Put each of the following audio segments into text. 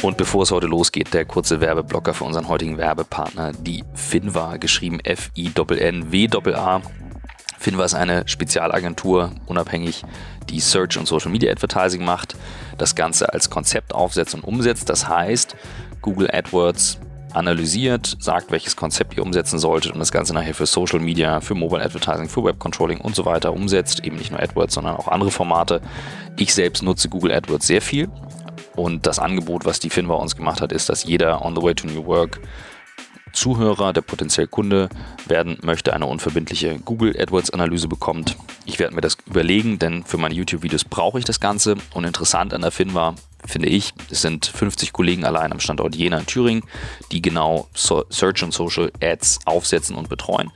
Und bevor es heute losgeht, der kurze Werbeblocker für unseren heutigen Werbepartner, die Finva, geschrieben F-I-N-N-W-A. Finva ist eine Spezialagentur, unabhängig, die Search und Social Media Advertising macht, das Ganze als Konzept aufsetzt und umsetzt. Das heißt, Google AdWords analysiert, sagt, welches Konzept ihr umsetzen solltet und das Ganze nachher für Social Media, für Mobile Advertising, für Web Controlling und so weiter umsetzt. Eben nicht nur AdWords, sondern auch andere Formate. Ich selbst nutze Google AdWords sehr viel und das Angebot, was die Finva uns gemacht hat, ist, dass jeder on the way to new work Zuhörer, der potenziell Kunde werden möchte, eine unverbindliche Google AdWords Analyse bekommt. Ich werde mir das überlegen, denn für meine YouTube-Videos brauche ich das Ganze. Und interessant an der Finva finde ich, es sind 50 Kollegen allein am Standort Jena in Thüringen, die genau Search und Social Ads aufsetzen und betreuen.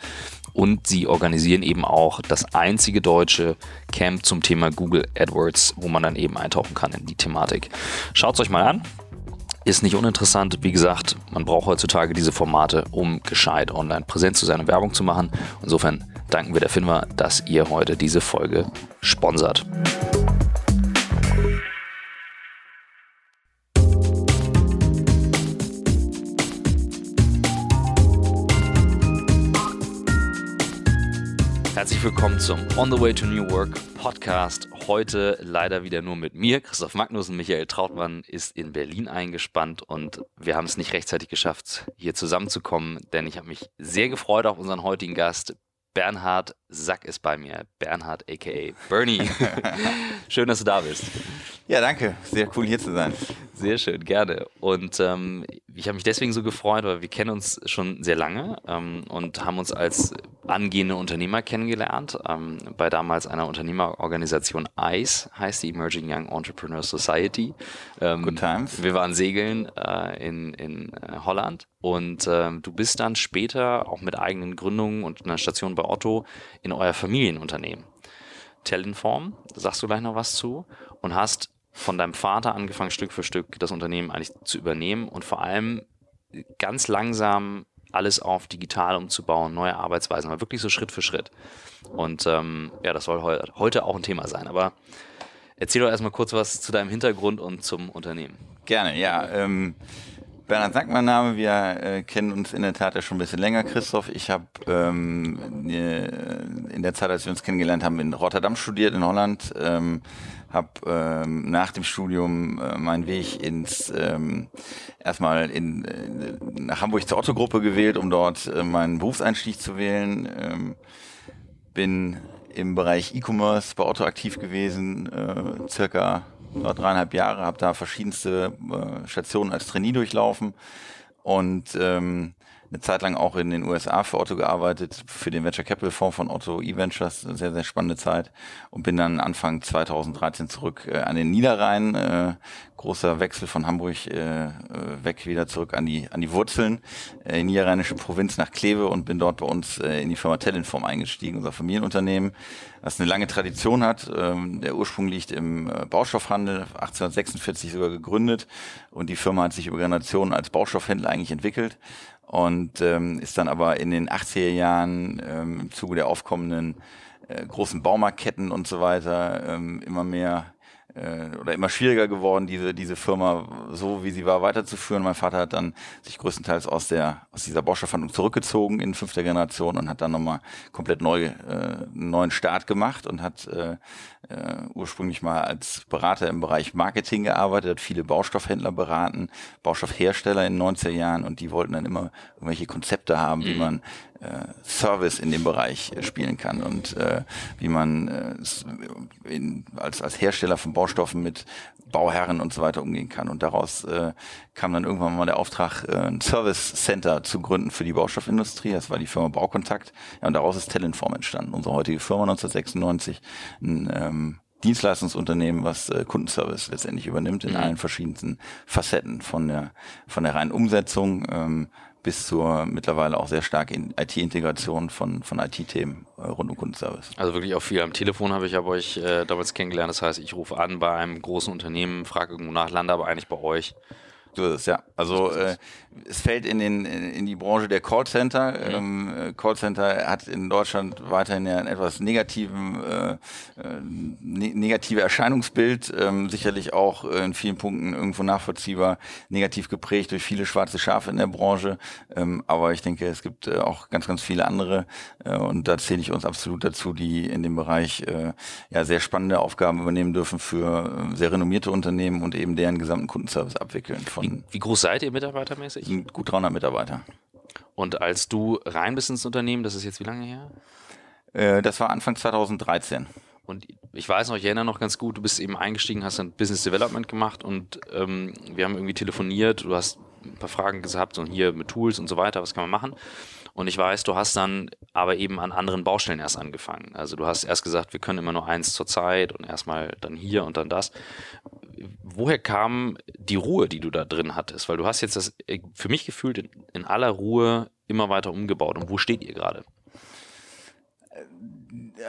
Und sie organisieren eben auch das einzige deutsche Camp zum Thema Google AdWords, wo man dann eben eintauchen kann in die Thematik. Schaut es euch mal an. Ist nicht uninteressant. Wie gesagt, man braucht heutzutage diese Formate, um gescheit online präsent zu sein und Werbung zu machen. Insofern danken wir der Finma, dass ihr heute diese Folge sponsert. Herzlich willkommen zum On the Way to New Work Podcast. Heute leider wieder nur mit mir. Christoph Magnussen, Michael Trautmann ist in Berlin eingespannt und wir haben es nicht rechtzeitig geschafft, hier zusammenzukommen, denn ich habe mich sehr gefreut auf unseren heutigen Gast. Bernhard Sack ist bei mir. Bernhard aka Bernie. Schön, dass du da bist. Ja, danke. Sehr cool hier zu sein. Sehr schön, gerne. Und ähm, ich habe mich deswegen so gefreut, weil wir kennen uns schon sehr lange ähm, und haben uns als angehende Unternehmer kennengelernt. Ähm, bei damals einer Unternehmerorganisation ICE, heißt die Emerging Young Entrepreneur Society. Ähm, Good times. Wir waren segeln äh, in, in äh, Holland und ähm, du bist dann später auch mit eigenen Gründungen und einer Station bei Otto in euer Familienunternehmen. Tellinform, sagst du gleich noch was zu, und hast von deinem Vater angefangen, Stück für Stück das Unternehmen eigentlich zu übernehmen und vor allem ganz langsam alles auf digital umzubauen, neue Arbeitsweisen, aber wirklich so Schritt für Schritt. Und ähm, ja, das soll heu heute auch ein Thema sein. Aber erzähl doch erstmal kurz was zu deinem Hintergrund und zum Unternehmen. Gerne, ja. Ähm, Bernhard Sack, mein Name. Wir äh, kennen uns in der Tat ja schon ein bisschen länger, Christoph. Ich habe ähm, äh, in der Zeit, als wir uns kennengelernt haben, in Rotterdam studiert, in Holland. Ähm, habe ähm, nach dem Studium äh, meinen Weg ins ähm, erstmal in, äh, nach Hamburg zur Otto-Gruppe gewählt, um dort äh, meinen Berufseinstieg zu wählen. Ähm, bin im Bereich E-Commerce bei Otto aktiv gewesen, äh, circa dreieinhalb Jahre, habe da verschiedenste äh, Stationen als Trainee durchlaufen und ähm, eine Zeit lang auch in den USA für Otto gearbeitet, für den Venture Capital Fonds von Otto E-Ventures, sehr, sehr spannende Zeit. Und bin dann Anfang 2013 zurück äh, an den Niederrhein, äh, großer Wechsel von Hamburg äh, äh, weg wieder zurück an die, an die Wurzeln, äh, in niederrheinische Provinz nach Kleve und bin dort bei uns äh, in die Firma Tellinform eingestiegen, unser Familienunternehmen, was eine lange Tradition hat. Ähm, der Ursprung liegt im äh, Baustoffhandel, 1846 sogar gegründet. Und die Firma hat sich über Generationen als Baustoffhändler eigentlich entwickelt und ähm, ist dann aber in den 80er Jahren ähm, im Zuge der aufkommenden äh, großen Baumarktketten und so weiter ähm, immer mehr oder immer schwieriger geworden, diese, diese Firma so wie sie war weiterzuführen. Mein Vater hat dann sich größtenteils aus der aus dieser Bosch-Verhandlung zurückgezogen in fünfter Generation und hat dann nochmal komplett neu, äh, einen neuen Start gemacht und hat äh, äh, ursprünglich mal als Berater im Bereich Marketing gearbeitet, hat viele Baustoffhändler beraten, Baustoffhersteller in den 90er Jahren und die wollten dann immer irgendwelche Konzepte haben, wie mhm. man äh, Service in dem Bereich äh, spielen kann und äh, wie man äh, in, als, als Hersteller von Baustoffen mit Bauherren und so weiter umgehen kann. Und daraus äh, kam dann irgendwann mal der Auftrag, äh, ein Service Center zu gründen für die Baustoffindustrie. Das war die Firma Baukontakt. Ja, und daraus ist Tellinform entstanden. Unsere heutige Firma 1996. Ein, ähm, Dienstleistungsunternehmen, was äh, Kundenservice letztendlich übernimmt in mhm. allen verschiedensten Facetten von der von der reinen Umsetzung ähm, bis zur mittlerweile auch sehr stark in IT-Integration von, von IT-Themen äh, rund um Kundenservice. Also wirklich auch viel am Telefon habe ich aber euch äh, damals kennengelernt. Das heißt, ich rufe an bei einem großen Unternehmen, frage irgendwo nach, lande aber eigentlich bei euch So ist es, ja. Also äh, es fällt in, den, in die Branche der Callcenter. Mhm. Ähm, Callcenter hat in Deutschland weiterhin ja ein etwas negativen, äh, äh, ne negative Erscheinungsbild, ähm, sicherlich auch in vielen Punkten irgendwo nachvollziehbar negativ geprägt durch viele schwarze Schafe in der Branche. Ähm, aber ich denke, es gibt äh, auch ganz, ganz viele andere äh, und da zähle ich uns absolut dazu, die in dem Bereich äh, ja sehr spannende Aufgaben übernehmen dürfen für äh, sehr renommierte Unternehmen und eben deren gesamten Kundenservice abwickeln. Von wie, wie groß seid ihr mitarbeitermäßig? Gut 300 Mitarbeiter. Und als du rein bist ins Unternehmen, das ist jetzt wie lange her? Äh, das war Anfang 2013. Und ich weiß noch, ich erinnere noch ganz gut, du bist eben eingestiegen, hast dann Business Development gemacht und ähm, wir haben irgendwie telefoniert, du hast ein paar Fragen gehabt und hier mit Tools und so weiter, was kann man machen? Und ich weiß, du hast dann aber eben an anderen Baustellen erst angefangen. Also du hast erst gesagt, wir können immer nur eins zur Zeit und erstmal dann hier und dann das. Woher kam die Ruhe, die du da drin hattest? Weil du hast jetzt das äh, für mich gefühlt in, in aller Ruhe immer weiter umgebaut. Und wo steht ihr gerade?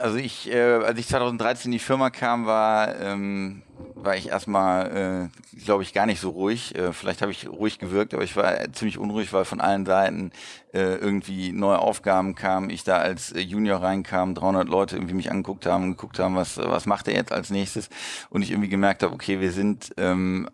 Also ich, äh, als ich 2013 in die Firma kam, war ähm, war ich erstmal, äh, glaube ich, gar nicht so ruhig. Äh, vielleicht habe ich ruhig gewirkt, aber ich war ziemlich unruhig, weil von allen Seiten äh, irgendwie neue Aufgaben kamen. Ich da als äh, Junior reinkam, 300 Leute irgendwie mich angeguckt haben, geguckt haben, was was macht er jetzt als nächstes, und ich irgendwie gemerkt habe, okay, wir sind ähm,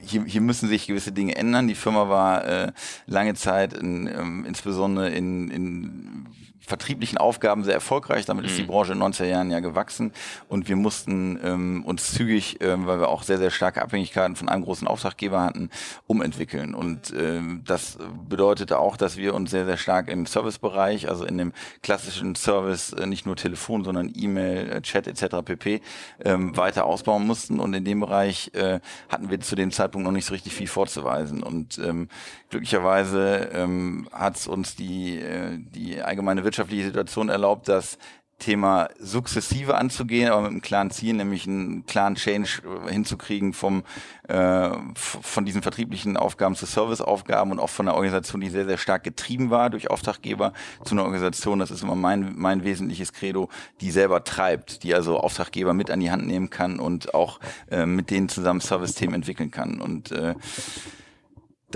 hier, hier müssen sich gewisse Dinge ändern. Die Firma war äh, lange Zeit in, ähm, insbesondere in, in vertrieblichen Aufgaben sehr erfolgreich. Damit ist die mhm. Branche in 90er Jahren ja gewachsen und wir mussten ähm, uns zügig, ähm, weil wir auch sehr, sehr starke Abhängigkeiten von einem großen Auftraggeber hatten, umentwickeln. Und ähm, das bedeutete auch, dass wir uns sehr, sehr stark im Servicebereich, also in dem klassischen Service, äh, nicht nur Telefon, sondern E-Mail, äh, Chat etc. pp. Ähm, weiter ausbauen mussten. Und in dem Bereich äh, hatten wir zu dem Zeitpunkt noch nicht so richtig viel vorzuweisen. Und ähm, glücklicherweise ähm, hat es uns die, äh, die allgemeine Wirtschaft wirtschaftliche Situation erlaubt, das Thema sukzessive anzugehen, aber mit einem klaren Ziel, nämlich einen klaren Change hinzukriegen vom äh, von diesen vertrieblichen Aufgaben zu Serviceaufgaben und auch von einer Organisation, die sehr sehr stark getrieben war durch Auftraggeber zu einer Organisation, das ist immer mein mein wesentliches Credo, die selber treibt, die also Auftraggeber mit an die Hand nehmen kann und auch äh, mit denen zusammen Service-Themen entwickeln kann. Und äh,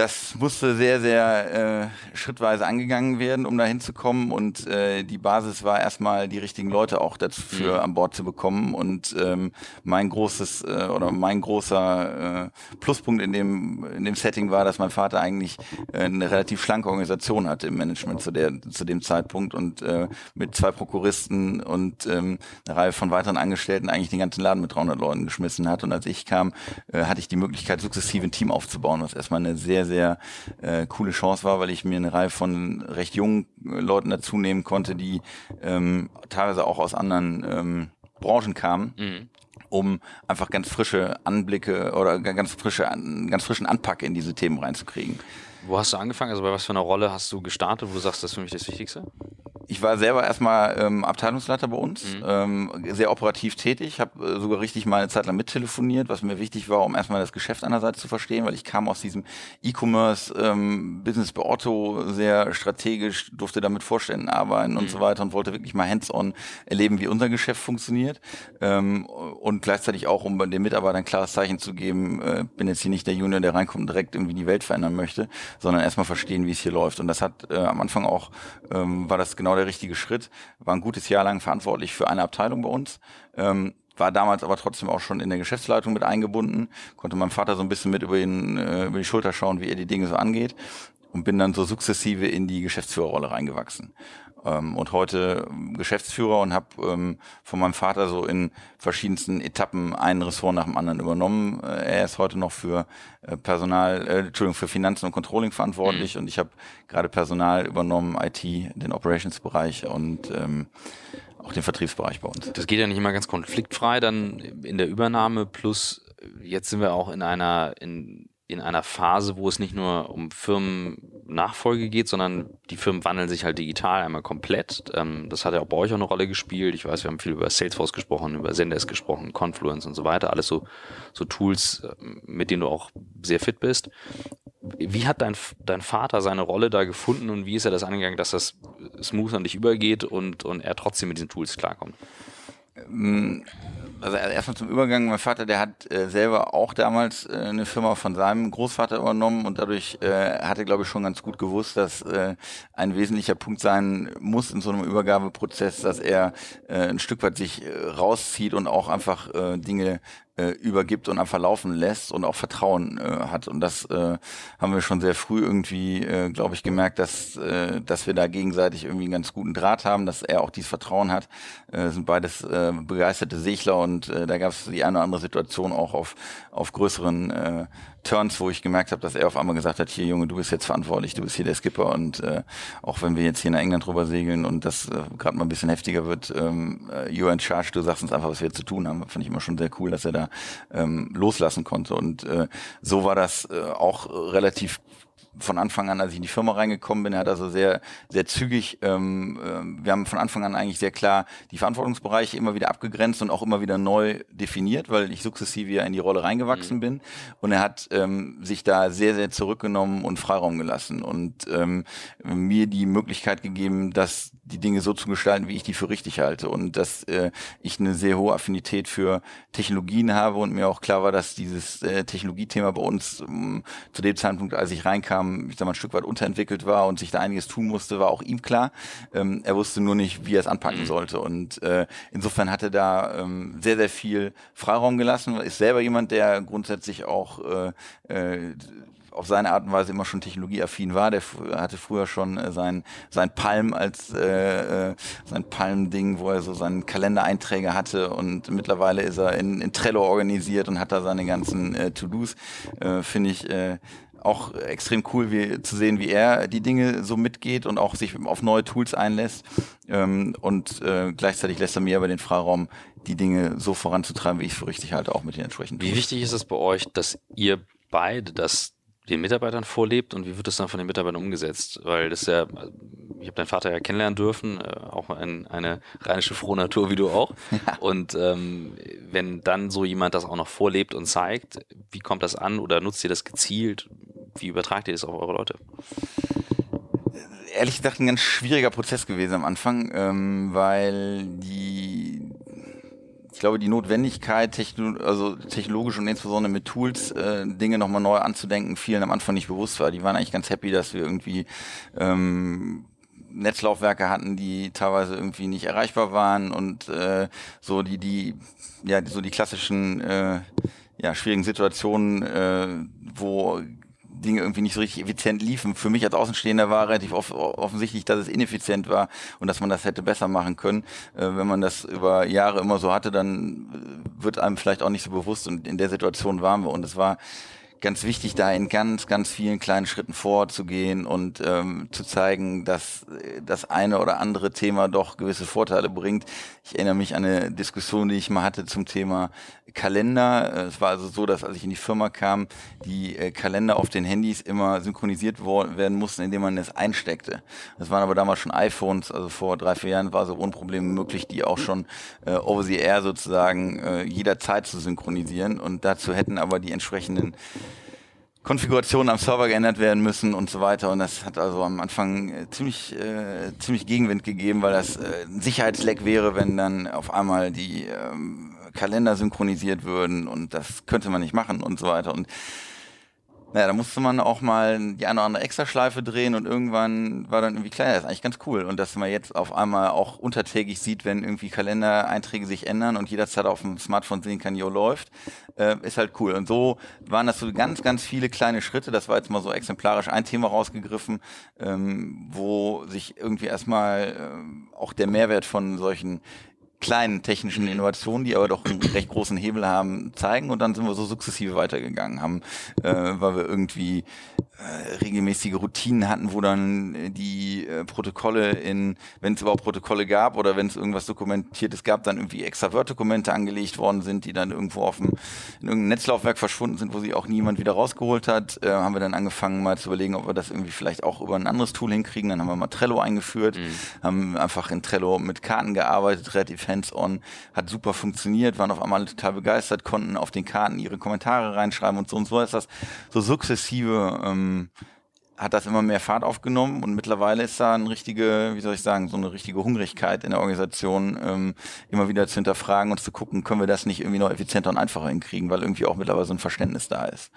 das musste sehr, sehr äh, schrittweise angegangen werden, um da hinzukommen. Und äh, die Basis war erstmal, die richtigen Leute auch dafür mhm. an Bord zu bekommen. Und ähm, mein großes äh, oder mein großer äh, Pluspunkt in dem, in dem Setting war, dass mein Vater eigentlich äh, eine relativ schlanke Organisation hatte im Management zu, der, zu dem Zeitpunkt und äh, mit zwei Prokuristen und ähm, eine Reihe von weiteren Angestellten eigentlich den ganzen Laden mit 300 Leuten geschmissen hat. Und als ich kam, äh, hatte ich die Möglichkeit, sukzessive ein Team aufzubauen, was erstmal eine sehr, sehr äh, coole Chance war, weil ich mir eine Reihe von recht jungen äh, Leuten dazu nehmen konnte, die ähm, teilweise auch aus anderen ähm, Branchen kamen. Mhm um einfach ganz frische Anblicke oder ganz frische, ganz frischen Anpack in diese Themen reinzukriegen. Wo hast du angefangen? Also bei was für einer Rolle hast du gestartet, wo du sagst, das ist für mich das Wichtigste? ich war selber erstmal ähm, Abteilungsleiter bei uns, mhm. ähm, sehr operativ tätig, habe äh, sogar richtig mal eine Zeit lang mittelefoniert, was mir wichtig war, um erstmal das Geschäft einerseits zu verstehen, weil ich kam aus diesem E-Commerce ähm, Business bei Otto sehr strategisch, durfte damit Vorständen arbeiten mhm. und so weiter und wollte wirklich mal hands-on erleben, wie unser Geschäft funktioniert ähm, und gleichzeitig auch, um den Mitarbeitern ein klares Zeichen zu geben, äh, bin jetzt hier nicht der Junior, der reinkommt und direkt irgendwie die Welt verändern möchte, sondern erstmal verstehen, wie es hier läuft und das hat äh, am Anfang auch, ähm, war das genau der richtige Schritt. War ein gutes Jahr lang verantwortlich für eine Abteilung bei uns. Ähm, war damals aber trotzdem auch schon in der Geschäftsleitung mit eingebunden, konnte meinem Vater so ein bisschen mit über, ihn, äh, über die Schulter schauen, wie er die Dinge so angeht und bin dann so sukzessive in die Geschäftsführerrolle reingewachsen ähm, und heute ähm, Geschäftsführer und habe ähm, von meinem Vater so in verschiedensten Etappen ein Ressort nach dem anderen übernommen. Äh, er ist heute noch für äh, Personal, äh, Entschuldigung, für Finanzen und Controlling verantwortlich mhm. und ich habe gerade Personal übernommen, IT, den Operations-Bereich und ähm, auch den Vertriebsbereich bei uns. Das geht ja nicht immer ganz konfliktfrei dann in der Übernahme plus jetzt sind wir auch in einer in in einer Phase, wo es nicht nur um Firmennachfolge geht, sondern die Firmen wandeln sich halt digital einmal komplett. Ähm, das hat ja auch bei euch auch eine Rolle gespielt. Ich weiß, wir haben viel über Salesforce gesprochen, über Zendesk gesprochen, Confluence und so weiter. Alles so, so Tools, ähm, mit denen du auch sehr fit bist. Wie hat dein, dein Vater seine Rolle da gefunden und wie ist er das angegangen, dass das smooth an dich übergeht und, und er trotzdem mit diesen Tools klarkommt? Ähm Also erstmal zum Übergang, mein Vater, der hat äh, selber auch damals äh, eine Firma von seinem Großvater übernommen und dadurch äh, hat er, glaube ich, schon ganz gut gewusst, dass äh, ein wesentlicher Punkt sein muss in so einem Übergabeprozess, dass er ein Stück weit sich rauszieht und auch einfach Dinge äh, übergibt und einfach laufen lässt und auch Vertrauen äh, hat. Und das äh, haben wir schon sehr früh irgendwie, äh, glaube ich, gemerkt, dass, äh, dass wir da gegenseitig irgendwie einen ganz guten Draht haben, dass er auch dieses Vertrauen hat. Äh, sind beides äh, begeisterte Segler und äh, da gab es die eine oder andere Situation auch auf, auf größeren äh, Turns, wo ich gemerkt habe, dass er auf einmal gesagt hat, hier Junge, du bist jetzt verantwortlich, du bist hier der Skipper und äh, auch wenn wir jetzt hier nach England drüber segeln und das äh, gerade mal ein bisschen heftiger wird, ähm, äh, you're in charge, du sagst uns einfach, was wir zu tun haben. Fand ich immer schon sehr cool, dass er da ähm, loslassen konnte und äh, so war das äh, auch relativ von Anfang an, als ich in die Firma reingekommen bin, er hat also sehr, sehr zügig, ähm, äh, wir haben von Anfang an eigentlich sehr klar die Verantwortungsbereiche immer wieder abgegrenzt und auch immer wieder neu definiert, weil ich sukzessive ja in die Rolle reingewachsen mhm. bin. Und er hat ähm, sich da sehr, sehr zurückgenommen und Freiraum gelassen und ähm, mir die Möglichkeit gegeben, dass die Dinge so zu gestalten, wie ich die für richtig halte und dass äh, ich eine sehr hohe Affinität für Technologien habe und mir auch klar war, dass dieses äh, Technologiethema bei uns ähm, zu dem Zeitpunkt, als ich reinkam, ich sag mal ein Stück weit unterentwickelt war und sich da einiges tun musste, war auch ihm klar. Ähm, er wusste nur nicht, wie er es anpacken mhm. sollte und äh, insofern hatte da ähm, sehr, sehr viel Freiraum gelassen, ist selber jemand, der grundsätzlich auch äh, äh, auf seine Art und Weise immer schon technologieaffin war. Der hatte früher schon äh, sein, sein Palm als äh, äh, sein Palm-Ding, wo er so seinen Kalendereinträge hatte und mittlerweile ist er in, in Trello organisiert und hat da seine ganzen äh, To-Dos. Äh, Finde ich äh, auch extrem cool wie, zu sehen, wie er die Dinge so mitgeht und auch sich auf neue Tools einlässt. Ähm, und äh, gleichzeitig lässt er mir aber den Freiraum, die Dinge so voranzutreiben, wie ich es für richtig halte, auch mit den entsprechenden Wie wichtig ist es bei euch, dass ihr beide das den Mitarbeitern vorlebt und wie wird das dann von den Mitarbeitern umgesetzt? Weil das ja, ich habe deinen Vater ja kennenlernen dürfen, äh, auch ein, eine rheinische Frohnatur wie du auch. Ja. Und ähm, wenn dann so jemand das auch noch vorlebt und zeigt, wie kommt das an oder nutzt ihr das gezielt? Wie übertragt ihr das auf eure Leute? Ehrlich gesagt ein ganz schwieriger Prozess gewesen am Anfang, ähm, weil die ich glaube, die Notwendigkeit, techno also technologisch und insbesondere mit Tools äh, Dinge nochmal neu anzudenken, vielen am Anfang nicht bewusst war. Die waren eigentlich ganz happy, dass wir irgendwie ähm, Netzlaufwerke hatten, die teilweise irgendwie nicht erreichbar waren und äh, so die, die, ja, so die klassischen äh, ja, schwierigen Situationen, äh, wo Dinge irgendwie nicht so richtig effizient liefen. Für mich als Außenstehender war relativ off offensichtlich, dass es ineffizient war und dass man das hätte besser machen können. Äh, wenn man das über Jahre immer so hatte, dann äh, wird einem vielleicht auch nicht so bewusst und in der Situation waren wir und es war ganz wichtig, da in ganz, ganz vielen kleinen Schritten vorzugehen und ähm, zu zeigen, dass äh, das eine oder andere Thema doch gewisse Vorteile bringt. Ich erinnere mich an eine Diskussion, die ich mal hatte zum Thema Kalender. Äh, es war also so, dass als ich in die Firma kam, die äh, Kalender auf den Handys immer synchronisiert werden mussten, indem man es einsteckte. Das waren aber damals schon iPhones, also vor drei, vier Jahren war es ohne Probleme möglich, die auch schon äh, over the air sozusagen äh, jederzeit zu synchronisieren. Und dazu hätten aber die entsprechenden Konfigurationen am Server geändert werden müssen und so weiter. Und das hat also am Anfang äh, ziemlich, äh, ziemlich Gegenwind gegeben, weil das äh, ein Sicherheitsleck wäre, wenn dann auf einmal die ähm, Kalender synchronisiert würden und das könnte man nicht machen und so weiter. Und naja, da musste man auch mal die eine oder andere Extraschleife drehen und irgendwann war dann irgendwie klar, das ist eigentlich ganz cool. Und dass man jetzt auf einmal auch untertägig sieht, wenn irgendwie Kalendereinträge sich ändern und jederzeit auf dem Smartphone sehen kann, jo, läuft, äh, ist halt cool. Und so waren das so ganz, ganz viele kleine Schritte. Das war jetzt mal so exemplarisch ein Thema rausgegriffen, ähm, wo sich irgendwie erstmal äh, auch der Mehrwert von solchen kleinen technischen Innovationen, die aber doch einen recht großen Hebel haben, zeigen. Und dann sind wir so sukzessive weitergegangen, haben, äh, weil wir irgendwie regelmäßige Routinen hatten, wo dann äh, die äh, Protokolle in, wenn es überhaupt Protokolle gab oder wenn es irgendwas Dokumentiertes gab, dann irgendwie extra Word-Dokumente angelegt worden sind, die dann irgendwo auf dem, in irgendeinem Netzlaufwerk verschwunden sind, wo sie auch niemand wieder rausgeholt hat, äh, haben wir dann angefangen mal zu überlegen, ob wir das irgendwie vielleicht auch über ein anderes Tool hinkriegen. Dann haben wir mal Trello eingeführt, mhm. haben einfach in Trello mit Karten gearbeitet, relativ hands-on, hat super funktioniert, waren auf einmal total begeistert, konnten auf den Karten ihre Kommentare reinschreiben und so und so ist das so sukzessive ähm, hat das immer mehr Fahrt aufgenommen und mittlerweile ist da eine richtige, wie soll ich sagen, so eine richtige Hungrigkeit in der Organisation, ähm, immer wieder zu hinterfragen und zu gucken, können wir das nicht irgendwie noch effizienter und einfacher hinkriegen, weil irgendwie auch mittlerweile so ein Verständnis da ist.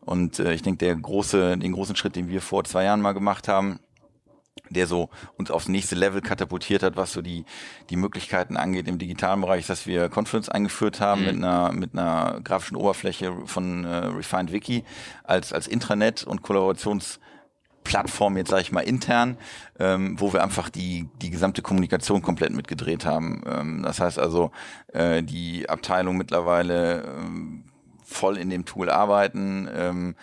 Und äh, ich denke, der große, den großen Schritt, den wir vor zwei Jahren mal gemacht haben, der so uns aufs nächste Level katapultiert hat, was so die, die Möglichkeiten angeht im digitalen Bereich, dass wir Confluence eingeführt haben mhm. mit einer, mit einer grafischen Oberfläche von äh, Refined Wiki als, als Intranet und Kollaborationsplattform, jetzt sage ich mal intern, ähm, wo wir einfach die, die gesamte Kommunikation komplett mitgedreht haben. Ähm, das heißt also, äh, die Abteilung mittlerweile ähm, voll in dem Tool arbeiten, ähm,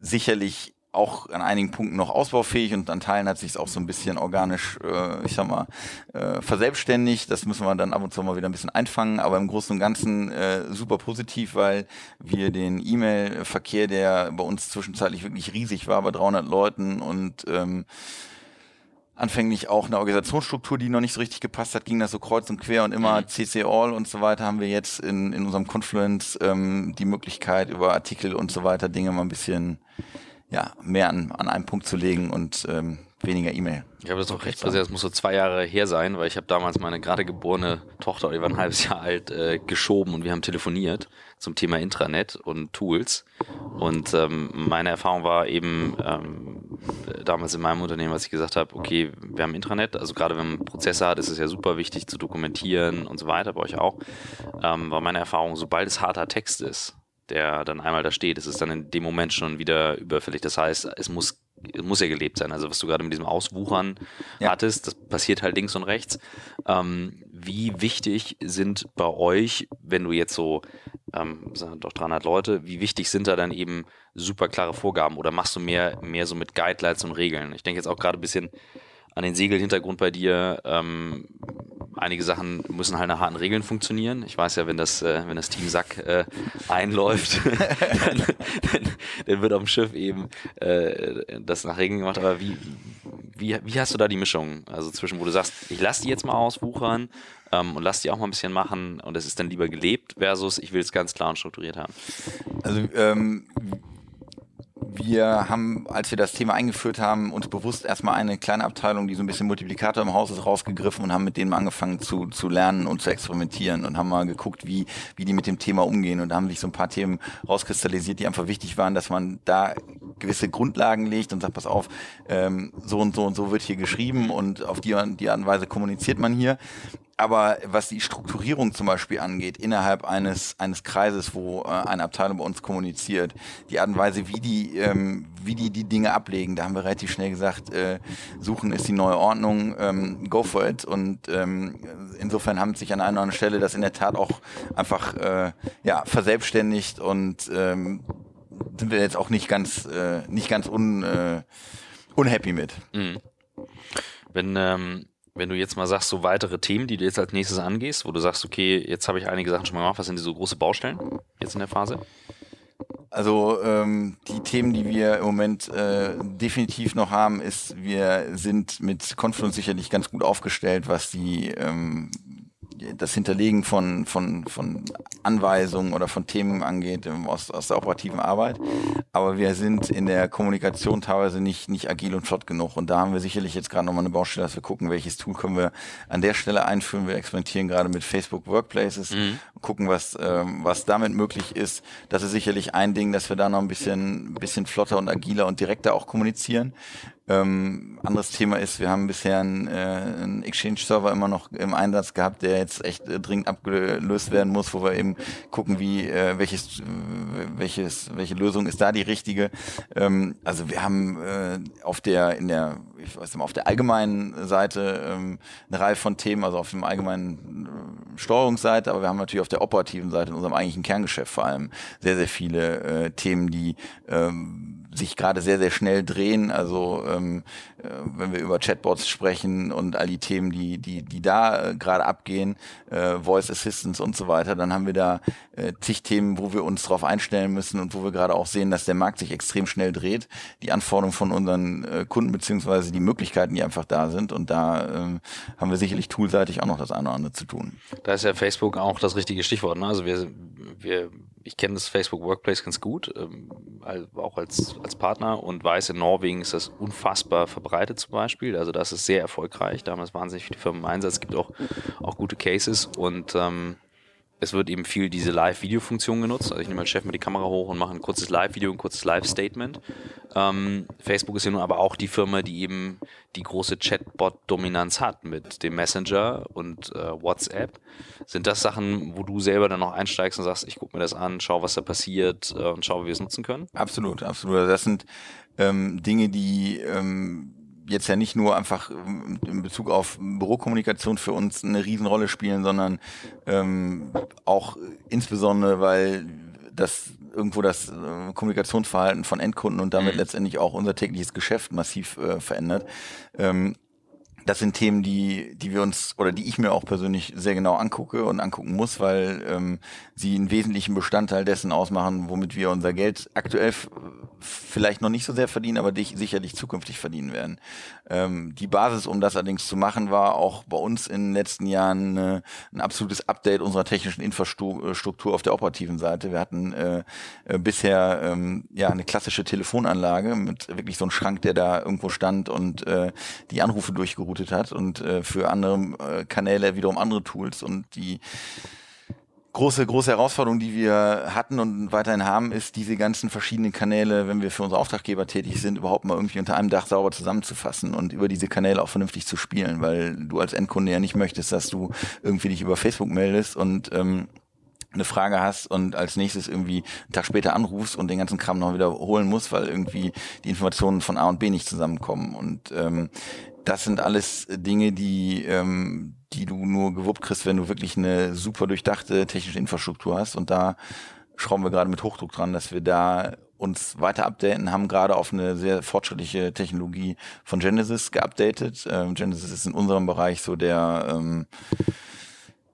sicherlich auch an einigen Punkten noch ausbaufähig und an Teilen hat sich es auch so ein bisschen organisch, äh, ich sag mal, äh, verselbstständigt. Das müssen wir dann ab und zu mal wieder ein bisschen einfangen, aber im Großen und Ganzen äh, super positiv, weil wir den E-Mail-Verkehr, der bei uns zwischenzeitlich wirklich riesig war, bei 300 Leuten und ähm, anfänglich auch eine Organisationsstruktur, die noch nicht so richtig gepasst hat, ging das so kreuz und quer und immer mhm. CC All und so weiter, haben wir jetzt in, in unserem Confluence ähm, die Möglichkeit, über Artikel und so weiter Dinge mal ein bisschen ja, mehr an, an einem Punkt zu legen und ähm, weniger E-Mail. Ich habe das auch recht präsent, das muss so zwei Jahre her sein, weil ich habe damals meine gerade geborene Tochter, die war ein halbes Jahr alt, äh, geschoben und wir haben telefoniert zum Thema Intranet und Tools. Und ähm, meine Erfahrung war eben ähm, damals in meinem Unternehmen, als ich gesagt habe, okay, wir haben Intranet, also gerade wenn man Prozesse hat, ist es ja super wichtig zu dokumentieren und so weiter, bei euch auch, ähm, war meine Erfahrung, sobald es harter Text ist, der dann einmal da steht, ist es dann in dem Moment schon wieder überfällig. Das heißt, es muss, es muss ja gelebt sein. Also was du gerade mit diesem Auswuchern ja. hattest, das passiert halt links und rechts. Ähm, wie wichtig sind bei euch, wenn du jetzt so, ähm, sind doch 300 Leute, wie wichtig sind da dann eben super klare Vorgaben oder machst du mehr, mehr so mit Guidelines und Regeln? Ich denke jetzt auch gerade ein bisschen an den Segelhintergrund bei dir. Ähm, einige Sachen müssen halt nach harten Regeln funktionieren. Ich weiß ja, wenn das, äh, wenn das Team Sack äh, einläuft, dann, dann, dann, wird auf dem Schiff eben äh, das nach Regeln gemacht. Aber wie, wie, wie hast du da die Mischung? Also zwischen, wo du sagst, ich lass die jetzt mal auswuchern ähm, und lass die auch mal ein bisschen machen und es ist dann lieber gelebt versus ich will es ganz klar und strukturiert haben. Also ähm, wir haben, als wir das Thema eingeführt haben, uns bewusst erstmal eine kleine Abteilung, die so ein bisschen Multiplikator im Haus ist, rausgegriffen und haben mit denen angefangen zu, zu lernen und zu experimentieren und haben mal geguckt, wie, wie die mit dem Thema umgehen. Und da haben sich so ein paar Themen rauskristallisiert, die einfach wichtig waren, dass man da gewisse Grundlagen legt und sagt, pass auf, ähm, so und so und so wird hier geschrieben und auf die, die Art und Weise kommuniziert man hier aber was die Strukturierung zum Beispiel angeht, innerhalb eines, eines Kreises, wo äh, eine Abteilung bei uns kommuniziert, die Art und Weise, wie die, ähm, wie die die Dinge ablegen, da haben wir relativ schnell gesagt, äh, suchen ist die neue Ordnung, ähm, go for it. Und ähm, insofern haben sich an einer oder anderen Stelle das in der Tat auch einfach äh, ja, verselbstständigt und ähm, sind wir jetzt auch nicht ganz, äh, nicht ganz un, äh, unhappy mit. Mhm. Wenn ähm, wenn du jetzt mal sagst, so weitere Themen, die du jetzt als nächstes angehst, wo du sagst, okay, jetzt habe ich einige Sachen schon mal gemacht, was sind die so große Baustellen jetzt in der Phase? Also ähm, die Themen, die wir im Moment äh, definitiv noch haben, ist, wir sind mit Confluence sicherlich ganz gut aufgestellt, was die ähm, das Hinterlegen von, von, von Anweisungen oder von Themen angeht ähm, aus, aus der operativen Arbeit. Aber wir sind in der Kommunikation teilweise nicht, nicht agil und flott genug. Und da haben wir sicherlich jetzt gerade nochmal eine Baustelle, dass wir gucken, welches Tool können wir an der Stelle einführen. Wir experimentieren gerade mit Facebook Workplaces, mhm. Gucken, was, ähm, was damit möglich ist. Das ist sicherlich ein Ding, dass wir da noch ein bisschen, bisschen flotter und agiler und direkter auch kommunizieren. Ähm, anderes Thema ist, wir haben bisher einen, äh, Exchange-Server immer noch im Einsatz gehabt, der jetzt echt äh, dringend abgelöst werden muss, wo wir eben gucken, wie äh, welches, welches, welche Lösung ist da die richtige. Ähm, also wir haben äh, auf der in der ich weiß nicht, auf der allgemeinen Seite ähm, eine Reihe von Themen, also auf dem allgemeinen äh, Steuerungsseite, aber wir haben natürlich auf der operativen Seite in unserem eigentlichen Kerngeschäft vor allem sehr, sehr viele äh, Themen, die ähm, sich gerade sehr, sehr schnell drehen. Also ähm, äh, wenn wir über Chatbots sprechen und all die Themen, die, die, die da äh, gerade abgehen, äh, Voice Assistance und so weiter, dann haben wir da äh, zig Themen, wo wir uns darauf einstellen müssen und wo wir gerade auch sehen, dass der Markt sich extrem schnell dreht. Die Anforderungen von unseren äh, Kunden beziehungsweise die Möglichkeiten, die einfach da sind. Und da äh, haben wir sicherlich toolseitig auch noch das eine oder andere zu tun. Da ist ja Facebook auch das richtige Stichwort. Ne? Also wir, wir ich kenne das Facebook Workplace ganz gut. Ähm, auch als, als Partner und weiß, in Norwegen ist das unfassbar verbreitet zum Beispiel. Also das ist sehr erfolgreich. Da haben es wahnsinnig viele Firmen im Einsatz. Es gibt auch, auch gute Cases und ähm, es wird eben viel diese Live-Video-Funktion genutzt. Also ich nehme als Chef mal die Kamera hoch und mache ein kurzes Live-Video, ein kurzes Live-Statement. Ähm, Facebook ist ja nun aber auch die Firma, die eben die große Chatbot-Dominanz hat mit dem Messenger und äh, WhatsApp. Sind das Sachen, wo du selber dann noch einsteigst und sagst, ich gucke mir das an, schau, was da passiert äh, und schau, wie wir es nutzen können? Absolut, absolut. Also das sind ähm, Dinge, die ähm, jetzt ja nicht nur einfach ähm, in Bezug auf Bürokommunikation für uns eine Riesenrolle spielen, sondern ähm, auch insbesondere, weil das irgendwo das äh, Kommunikationsverhalten von Endkunden und damit mhm. letztendlich auch unser tägliches Geschäft massiv äh, verändert. Ähm, das sind Themen, die, die wir uns oder die ich mir auch persönlich sehr genau angucke und angucken muss, weil ähm, sie einen wesentlichen Bestandteil dessen ausmachen, womit wir unser Geld aktuell vielleicht noch nicht so sehr verdienen, aber dich sicherlich zukünftig verdienen werden. Ähm, die Basis, um das allerdings zu machen, war auch bei uns in den letzten Jahren äh, ein absolutes Update unserer technischen Infrastruktur auf der operativen Seite. Wir hatten äh, äh, bisher ähm, ja eine klassische Telefonanlage mit wirklich so einem Schrank, der da irgendwo stand und äh, die Anrufe durchgeroutet hat und äh, für andere äh, Kanäle wiederum andere Tools. Und die große, große Herausforderung, die wir hatten und weiterhin haben, ist, diese ganzen verschiedenen Kanäle, wenn wir für unsere Auftraggeber tätig sind, überhaupt mal irgendwie unter einem Dach sauber zusammenzufassen und über diese Kanäle auch vernünftig zu spielen, weil du als Endkunde ja nicht möchtest, dass du irgendwie dich über Facebook meldest und ähm, eine Frage hast und als nächstes irgendwie einen Tag später anrufst und den ganzen Kram noch wiederholen musst, weil irgendwie die Informationen von A und B nicht zusammenkommen. Und ähm, das sind alles Dinge, die, ähm, die du nur gewuppt kriegst, wenn du wirklich eine super durchdachte technische Infrastruktur hast. Und da schrauben wir gerade mit Hochdruck dran, dass wir da uns weiter updaten, haben gerade auf eine sehr fortschrittliche Technologie von Genesis geupdatet. Ähm, Genesis ist in unserem Bereich so der ähm,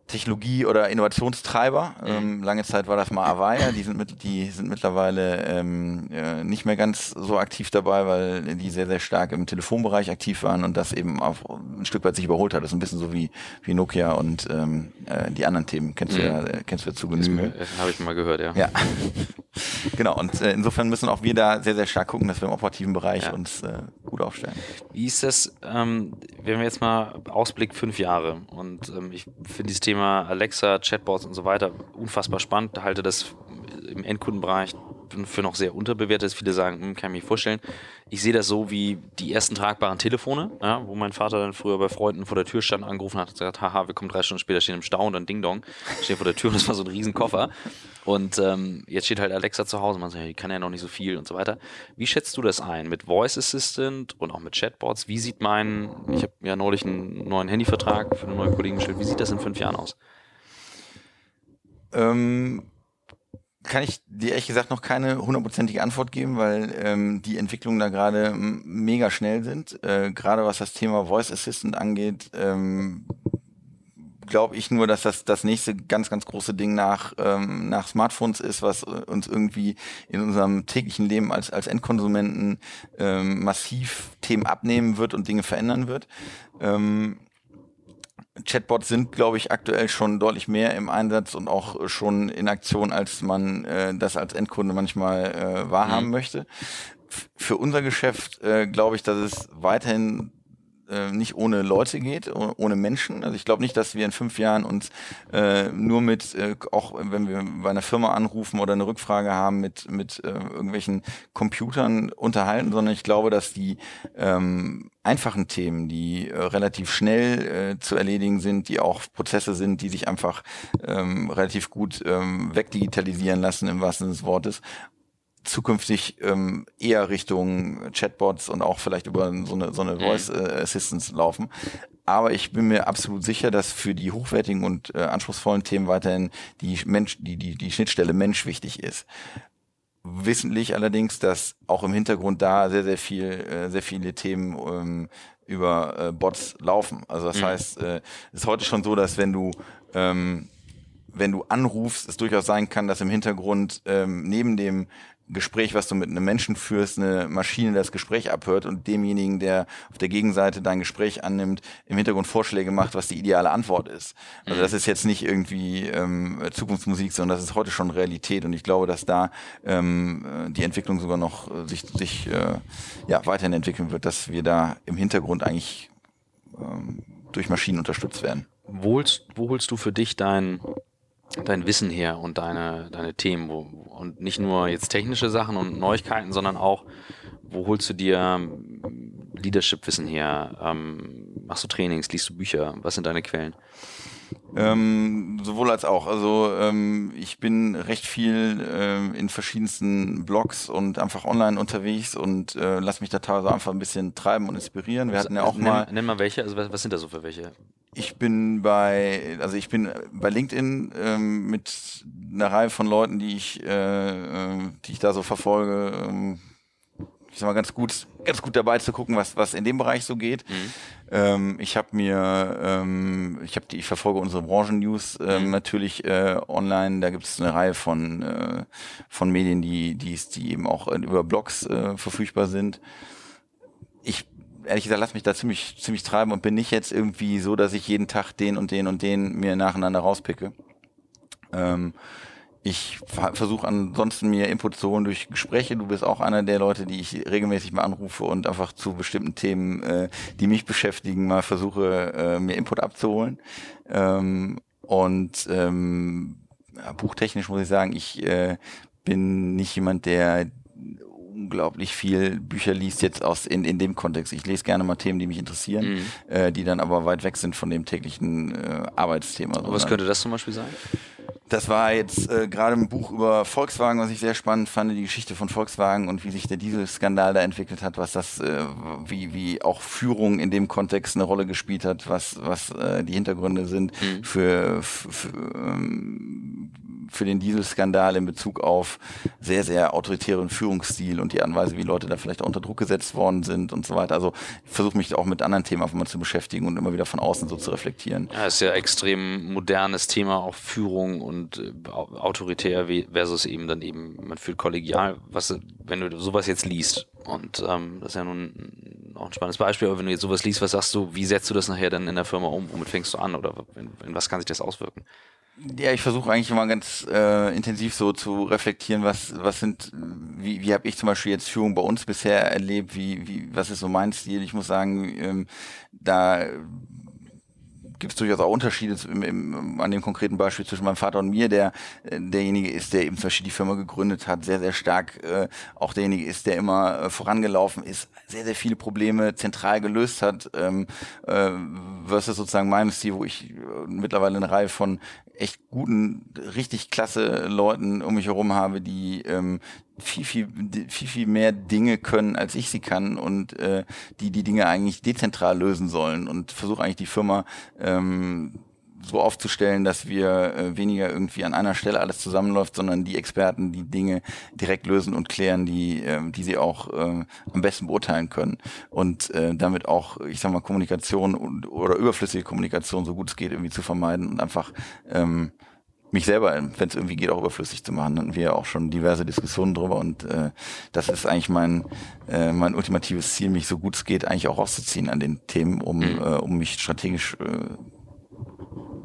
Technologie- oder Innovationstreiber. Mhm. Ähm, lange Zeit war das mal Avaya, die sind, mit, die sind mittlerweile ähm, äh, nicht mehr ganz so aktiv dabei, weil die sehr, sehr stark im Telefonbereich aktiv waren und das eben auch ein Stück weit sich überholt hat. Das ist ein bisschen so wie, wie Nokia und ähm, äh, die anderen Themen. Kennst mhm. du ja, äh, kennst du ja zu Genüge. Habe ich mal gehört, ja. Ja. genau, und äh, insofern müssen auch wir da sehr, sehr stark gucken, dass wir im operativen Bereich ja. uns äh, gut aufstellen. Wie ist das, ähm, wenn wir jetzt mal Ausblick fünf Jahre und ähm, ich finde dieses Thema Alexa, Chatbots und so weiter. Unfassbar spannend, halte das im Endkundenbereich für noch sehr unterbewertet. Viele sagen, hm, kann ich mir vorstellen. Ich sehe das so wie die ersten tragbaren Telefone, ja, wo mein Vater dann früher bei Freunden vor der Tür stand, angerufen hat und gesagt, haha, wir kommen drei Stunden später, stehen im Stau und dann Ding Dong, stehen vor der Tür und das war so ein Riesenkoffer. Und ähm, jetzt steht halt Alexa zu Hause, man sagt, die kann ja noch nicht so viel und so weiter. Wie schätzt du das ein mit Voice Assistant und auch mit Chatbots? Wie sieht mein, ich habe ja neulich einen neuen Handyvertrag für einen neuen Kollegen gestellt, wie sieht das in fünf Jahren aus? Ähm, kann ich dir ehrlich gesagt noch keine hundertprozentige Antwort geben, weil ähm, die Entwicklungen da gerade mega schnell sind. Äh, gerade was das Thema Voice Assistant angeht, ähm, glaube ich nur, dass das das nächste ganz, ganz große Ding nach, ähm, nach Smartphones ist, was uns irgendwie in unserem täglichen Leben als, als Endkonsumenten ähm, massiv Themen abnehmen wird und Dinge verändern wird. Ähm, Chatbots sind, glaube ich, aktuell schon deutlich mehr im Einsatz und auch schon in Aktion, als man äh, das als Endkunde manchmal äh, wahrhaben mhm. möchte. F für unser Geschäft äh, glaube ich, dass es weiterhin äh, nicht ohne Leute geht, ohne Menschen. Also ich glaube nicht, dass wir in fünf Jahren uns äh, nur mit, äh, auch wenn wir bei einer Firma anrufen oder eine Rückfrage haben, mit, mit äh, irgendwelchen Computern unterhalten, sondern ich glaube, dass die ähm, einfachen Themen, die äh, relativ schnell äh, zu erledigen sind, die auch Prozesse sind, die sich einfach ähm, relativ gut ähm, wegdigitalisieren lassen im wahrsten Sinne des Wortes zukünftig ähm, eher Richtung Chatbots und auch vielleicht über so eine, so eine mhm. Voice äh, Assistance laufen. Aber ich bin mir absolut sicher, dass für die hochwertigen und äh, anspruchsvollen Themen weiterhin die Mensch, die, die, die Schnittstelle Mensch wichtig ist. Wissentlich allerdings, dass auch im Hintergrund da sehr, sehr viel, äh, sehr viele Themen ähm, über äh, Bots laufen. Also das mhm. heißt, äh, es ist heute schon so, dass wenn du ähm, wenn du anrufst, es durchaus sein kann, dass im Hintergrund ähm, neben dem Gespräch, was du mit einem Menschen führst, eine Maschine das Gespräch abhört und demjenigen, der auf der Gegenseite dein Gespräch annimmt, im Hintergrund Vorschläge macht, was die ideale Antwort ist. Also das ist jetzt nicht irgendwie ähm, Zukunftsmusik, sondern das ist heute schon Realität und ich glaube, dass da ähm, die Entwicklung sogar noch äh, sich, sich äh, ja, weiterhin entwickeln wird, dass wir da im Hintergrund eigentlich ähm, durch Maschinen unterstützt werden. Wo holst, wo holst du für dich dein dein Wissen her und deine, deine Themen. Wo, und nicht nur jetzt technische Sachen und Neuigkeiten, sondern auch, wo holst du dir ähm, Leadership-Wissen her? Ähm, machst du Trainings, liest du Bücher? Was sind deine Quellen? Ähm, sowohl als auch. Also ähm, ich bin recht viel ähm, in verschiedensten Blogs und einfach online unterwegs und äh, lass mich da teilweise einfach ein bisschen treiben und inspirieren. Wir hatten ja auch nenn, mal. Nenn mal welche, also was, was sind da so für welche? Ich bin bei, also ich bin bei LinkedIn ähm, mit einer Reihe von Leuten, die ich, äh, äh, die ich da so verfolge. Ähm, ich sag mal ganz gut, ganz gut dabei zu gucken, was was in dem Bereich so geht. Mhm. Ähm, ich habe mir, ähm, ich habe die, ich verfolge unsere Branchen-News ähm, mhm. natürlich äh, online. Da gibt es eine Reihe von äh, von Medien, die die die eben auch über Blogs äh, verfügbar sind. Ich ehrlich gesagt, lass mich da ziemlich, ziemlich treiben und bin nicht jetzt irgendwie so, dass ich jeden Tag den und den und den mir nacheinander rauspicke. Ähm, ich versuche ansonsten mir Input zu holen durch Gespräche. Du bist auch einer der Leute, die ich regelmäßig mal anrufe und einfach zu bestimmten Themen, äh, die mich beschäftigen, mal versuche, äh, mir Input abzuholen. Ähm, und ähm, buchtechnisch muss ich sagen, ich äh, bin nicht jemand, der unglaublich viel Bücher liest jetzt aus in, in dem Kontext. Ich lese gerne mal Themen, die mich interessieren, mhm. äh, die dann aber weit weg sind von dem täglichen äh, Arbeitsthema. Was könnte das zum Beispiel sein? Das war jetzt äh, gerade ein Buch über Volkswagen, was ich sehr spannend fand, die Geschichte von Volkswagen und wie sich der Dieselskandal da entwickelt hat, was das, äh, wie, wie auch Führung in dem Kontext eine Rolle gespielt hat, was, was äh, die Hintergründe sind mhm. für, für, ähm, für den Dieselskandal in Bezug auf sehr, sehr autoritären Führungsstil und die Anweise, wie Leute da vielleicht auch unter Druck gesetzt worden sind und so weiter. Also ich versuche mich auch mit anderen Themen einfach mal zu beschäftigen und immer wieder von außen so zu reflektieren. Ja, ist ja extrem modernes Thema, auch Führung und äh, autoritär versus eben dann eben, man fühlt kollegial, was, wenn du sowas jetzt liest. Und ähm, das ist ja nun auch ein spannendes Beispiel, aber wenn du jetzt sowas liest, was sagst du, wie setzt du das nachher dann in der Firma um? Womit fängst du an oder in, in was kann sich das auswirken? Ja, ich versuche eigentlich immer ganz äh, intensiv so zu reflektieren, was was sind, wie wie habe ich zum Beispiel jetzt Führung bei uns bisher erlebt, wie wie was ist so mein Stil? Ich muss sagen, ähm, da gibt es durchaus auch Unterschiede im, im, an dem konkreten Beispiel zwischen meinem Vater und mir, der äh, derjenige ist, der eben zum Beispiel die Firma gegründet hat, sehr, sehr stark äh, auch derjenige ist, der immer äh, vorangelaufen ist, sehr, sehr viele Probleme zentral gelöst hat, ähm, äh, versus sozusagen meinem Stil, wo ich äh, mittlerweile eine Reihe von echt guten, richtig klasse Leuten um mich herum habe, die ähm, viel, viel, viel, viel mehr Dinge können, als ich sie kann und äh, die die Dinge eigentlich dezentral lösen sollen und versuche eigentlich die Firma ähm, so aufzustellen, dass wir äh, weniger irgendwie an einer Stelle alles zusammenläuft, sondern die Experten die Dinge direkt lösen und klären, die, äh, die sie auch äh, am besten beurteilen können und äh, damit auch, ich sag mal, Kommunikation und, oder überflüssige Kommunikation so gut es geht irgendwie zu vermeiden und einfach ähm, mich selber, wenn es irgendwie geht, auch überflüssig zu machen. Dann wir auch schon diverse Diskussionen drüber und äh, das ist eigentlich mein äh, mein ultimatives Ziel, mich so gut es geht eigentlich auch rauszuziehen an den Themen, um mhm. äh, um mich strategisch äh,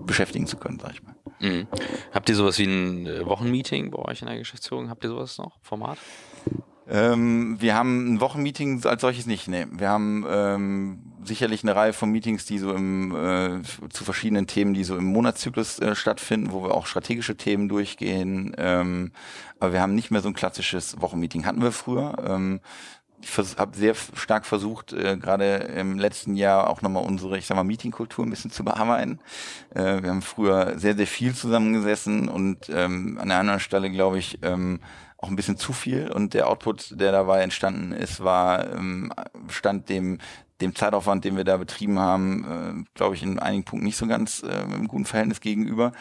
beschäftigen zu können, sag ich mal. Mhm. Habt ihr sowas wie ein äh, Wochenmeeting bei euch in der Geschäftsführung? Habt ihr sowas noch? Format? Ähm, wir haben ein Wochenmeeting als solches nicht. Nee. Wir haben ähm, sicherlich eine Reihe von Meetings, die so im äh, zu verschiedenen Themen, die so im Monatszyklus äh, stattfinden, wo wir auch strategische Themen durchgehen. Ähm, aber wir haben nicht mehr so ein klassisches Wochenmeeting. Hatten wir früher. Ähm, ich habe sehr stark versucht, äh, gerade im letzten Jahr auch nochmal unsere, ich sag mal, Meetingkultur ein bisschen zu bearbeiten. Äh, wir haben früher sehr, sehr viel zusammengesessen und ähm, an der anderen Stelle, glaube ich, ähm, auch ein bisschen zu viel und der Output, der dabei entstanden ist, war ähm, stand dem dem Zeitaufwand, den wir da betrieben haben, äh, glaube ich, in einigen Punkten nicht so ganz äh, im guten Verhältnis gegenüber.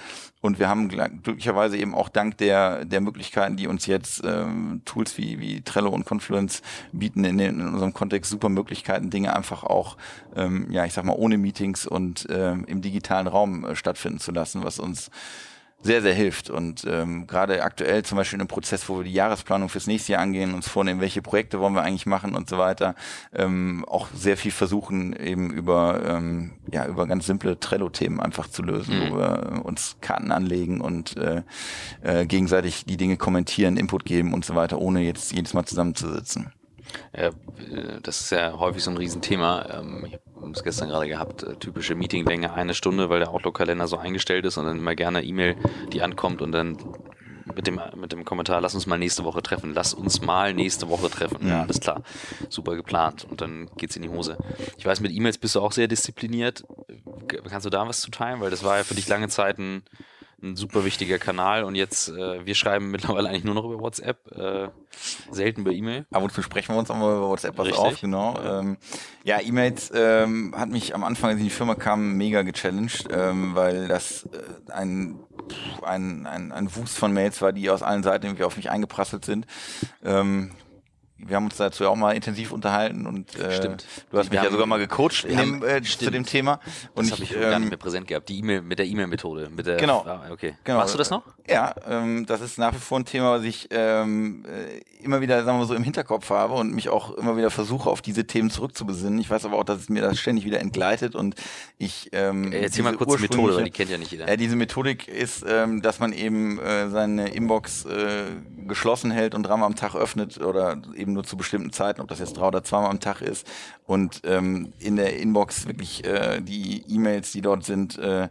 Und wir haben glücklicherweise eben auch dank der, der Möglichkeiten, die uns jetzt ähm, Tools wie, wie Trello und Confluence bieten, in, den, in unserem Kontext super Möglichkeiten, Dinge einfach auch, ähm, ja, ich sag mal, ohne Meetings und ähm, im digitalen Raum äh, stattfinden zu lassen, was uns sehr, sehr hilft. Und ähm, gerade aktuell zum Beispiel in einem Prozess, wo wir die Jahresplanung fürs nächste Jahr angehen, uns vornehmen, welche Projekte wollen wir eigentlich machen und so weiter, ähm, auch sehr viel versuchen, eben über, ähm, ja, über ganz simple Trello-Themen einfach zu lösen, mhm. wo wir uns Karten anlegen und äh, äh, gegenseitig die Dinge kommentieren, Input geben und so weiter, ohne jetzt jedes Mal zusammenzusitzen. Ja, das ist ja häufig so ein Riesenthema. Ähm, ich habe es gestern gerade gehabt, äh, typische Meetinglänge eine Stunde, weil der Outlook-Kalender so eingestellt ist und dann immer gerne E-Mail, die ankommt und dann mit dem, mit dem Kommentar, lass uns mal nächste Woche treffen, lass uns mal nächste Woche treffen. Ja, alles klar. Super geplant. Und dann geht's in die Hose. Ich weiß, mit E-Mails bist du auch sehr diszipliniert. Kannst du da was zu teilen? Weil das war ja für dich lange Zeit ein, ein super wichtiger Kanal und jetzt, äh, wir schreiben mittlerweile eigentlich nur noch über WhatsApp, äh, selten über E-Mail. Ab und zu sprechen wir uns auch mal über WhatsApp was Richtig. auf, genau. Ja, ähm, ja E-Mails ähm, hat mich am Anfang, als ich in die Firma kam, mega gechallenged, ähm, weil das äh, ein, ein, ein, ein Wust von Mails war, die aus allen Seiten irgendwie auf mich eingeprasselt sind. Ähm, wir haben uns dazu auch mal intensiv unterhalten und äh, Stimmt. du hast wir mich ja sogar mal gecoacht in dem, äh, zu dem Thema. Und das habe ich ähm, gar nicht mehr präsent gehabt. Die E-Mail mit der E-Mail-Methode. Mit der, genau. Ah, okay. genau. Machst du das noch? Ja, ähm, das ist nach wie vor ein Thema, was ich ähm, äh, immer wieder, sagen wir so, im Hinterkopf habe und mich auch immer wieder versuche, auf diese Themen zurückzubesinnen. Ich weiß aber auch, dass es mir das ständig wieder entgleitet und ich. Ähm, Erzähl mal kurz die Methode, weil die kennt ja nicht jeder. Ja, diese Methodik ist, ähm, dass man eben äh, seine Inbox äh, geschlossen hält und dreimal am Tag öffnet oder eben nur zu bestimmten Zeiten, ob das jetzt drei oder zweimal am Tag ist und ähm, in der Inbox wirklich äh, die E-Mails, die dort sind, äh,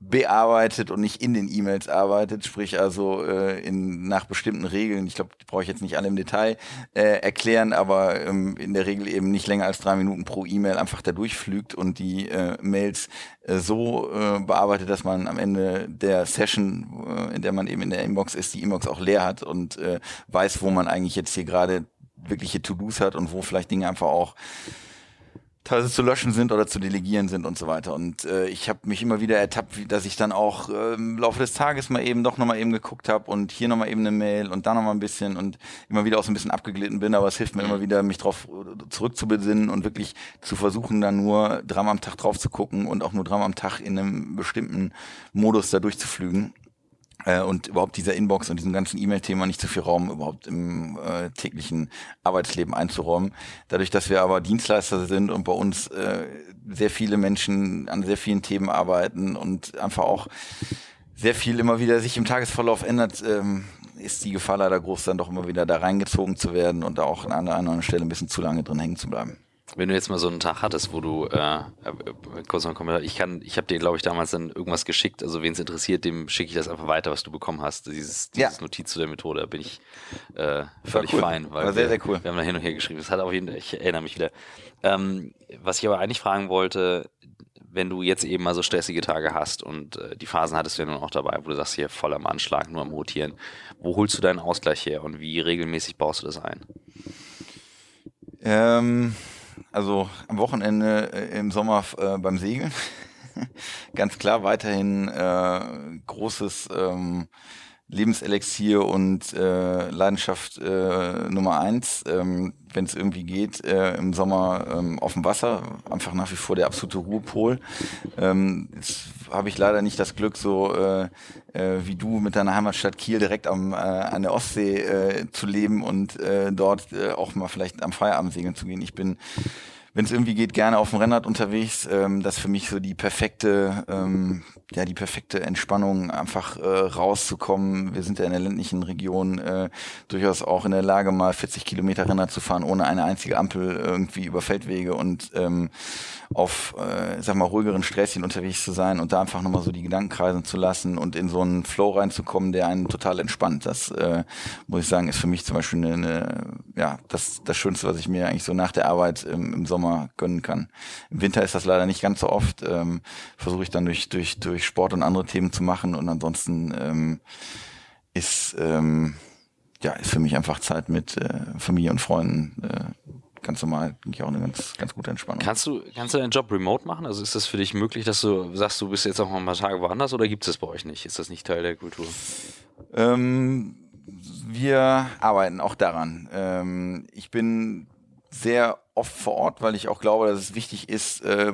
bearbeitet und nicht in den E-Mails arbeitet, sprich also äh, in, nach bestimmten Regeln, ich glaube, die brauche ich jetzt nicht alle im Detail äh, erklären, aber ähm, in der Regel eben nicht länger als drei Minuten pro E-Mail einfach da durchflügt und die äh, Mails äh, so äh, bearbeitet, dass man am Ende der Session, äh, in der man eben in der Inbox ist, die Inbox auch leer hat und äh, weiß, wo man eigentlich jetzt hier gerade wirkliche To-Dos hat und wo vielleicht Dinge einfach auch teilweise zu löschen sind oder zu delegieren sind und so weiter. Und äh, ich habe mich immer wieder ertappt, dass ich dann auch äh, im Laufe des Tages mal eben doch nochmal eben geguckt habe und hier nochmal eben eine Mail und da nochmal ein bisschen und immer wieder auch so ein bisschen abgeglitten bin, aber es hilft mir immer wieder, mich drauf äh, zurückzubesinnen und wirklich zu versuchen, dann nur dreimal am Tag drauf zu gucken und auch nur dreimal am Tag in einem bestimmten Modus da durchzuflügen äh, und überhaupt dieser Inbox und diesem ganzen E-Mail-Thema nicht zu viel Raum überhaupt im äh, täglichen Arbeitsleben einzuräumen. Dadurch, dass wir aber Dienstleister sind und bei uns äh, sehr viele Menschen an sehr vielen Themen arbeiten und einfach auch sehr viel immer wieder sich im Tagesverlauf ändert, ähm, ist die Gefahr leider groß, dann doch immer wieder da reingezogen zu werden und da auch an einer anderen Stelle ein bisschen zu lange drin hängen zu bleiben. Wenn du jetzt mal so einen Tag hattest, wo du äh, äh kurz noch Kommentar, ich kann, ich habe dir glaube ich damals dann irgendwas geschickt, also wen es interessiert, dem schicke ich das einfach weiter, was du bekommen hast. Dieses, dieses ja. Notiz zu der Methode, da bin ich äh, völlig cool. fein, weil War sehr, sehr cool. wir haben da hin und her geschrieben. Das hat auf jeden Fall, ich erinnere mich wieder. Ähm, was ich aber eigentlich fragen wollte, wenn du jetzt eben mal so stressige Tage hast und äh, die Phasen hattest du ja nun auch dabei, wo du sagst, hier voll am Anschlag, nur am Rotieren, wo holst du deinen Ausgleich her und wie regelmäßig baust du das ein? Ähm also am Wochenende äh, im Sommer äh, beim Segeln. Ganz klar weiterhin äh, großes ähm, Lebenselixier und äh, Leidenschaft äh, Nummer eins, ähm, wenn es irgendwie geht, äh, im Sommer ähm, auf dem Wasser, einfach nach wie vor der absolute Ruhepol. Ähm, jetzt habe ich leider nicht das Glück, so äh, äh, wie du mit deiner Heimatstadt Kiel direkt am, äh, an der Ostsee äh, zu leben und äh, dort äh, auch mal vielleicht am Feierabend segeln zu gehen. Ich bin wenn es irgendwie geht, gerne auf dem Rennrad unterwegs. Ähm, das ist für mich so die perfekte, ähm, ja, die perfekte Entspannung, einfach äh, rauszukommen. Wir sind ja in der ländlichen Region äh, durchaus auch in der Lage, mal 40 Kilometer Rennrad zu fahren, ohne eine einzige Ampel irgendwie über Feldwege und ähm, auf, äh, sag mal, ruhigeren Sträßchen unterwegs zu sein und da einfach nochmal so die Gedanken kreisen zu lassen und in so einen Flow reinzukommen, der einen total entspannt. Das, äh, muss ich sagen, ist für mich zum Beispiel eine, eine ja, das, das Schönste, was ich mir eigentlich so nach der Arbeit im, im Sommer gönnen kann. Im Winter ist das leider nicht ganz so oft. Ähm, Versuche ich dann durch, durch, durch Sport und andere Themen zu machen und ansonsten ähm, ist, ähm, ja, ist für mich einfach Zeit mit äh, Familie und Freunden äh, ganz normal, denke ich auch eine ganz, ganz gute Entspannung. Kannst du, kannst du deinen Job remote machen? Also ist das für dich möglich, dass du sagst, du bist jetzt auch mal ein paar Tage woanders oder gibt es das bei euch nicht? Ist das nicht Teil der Kultur? Ähm, wir arbeiten auch daran. Ähm, ich bin sehr oft vor Ort, weil ich auch glaube, dass es wichtig ist, äh,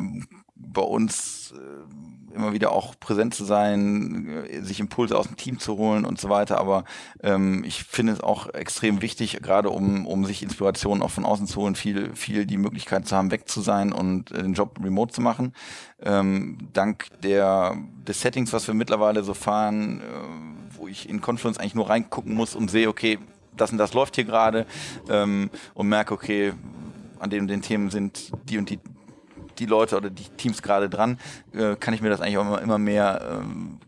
bei uns äh, immer wieder auch präsent zu sein, äh, sich Impulse aus dem Team zu holen und so weiter. Aber ähm, ich finde es auch extrem wichtig, gerade um, um sich Inspirationen auch von außen zu holen, viel, viel die Möglichkeit zu haben, weg zu sein und äh, den Job remote zu machen. Ähm, dank der, des Settings, was wir mittlerweile so fahren, äh, wo ich in Confluence eigentlich nur reingucken muss und sehe, okay, das und das läuft hier gerade ähm, und merke, okay, an den, den Themen sind die und die die Leute oder die Teams gerade dran, äh, kann ich mir das eigentlich auch immer, immer mehr ähm,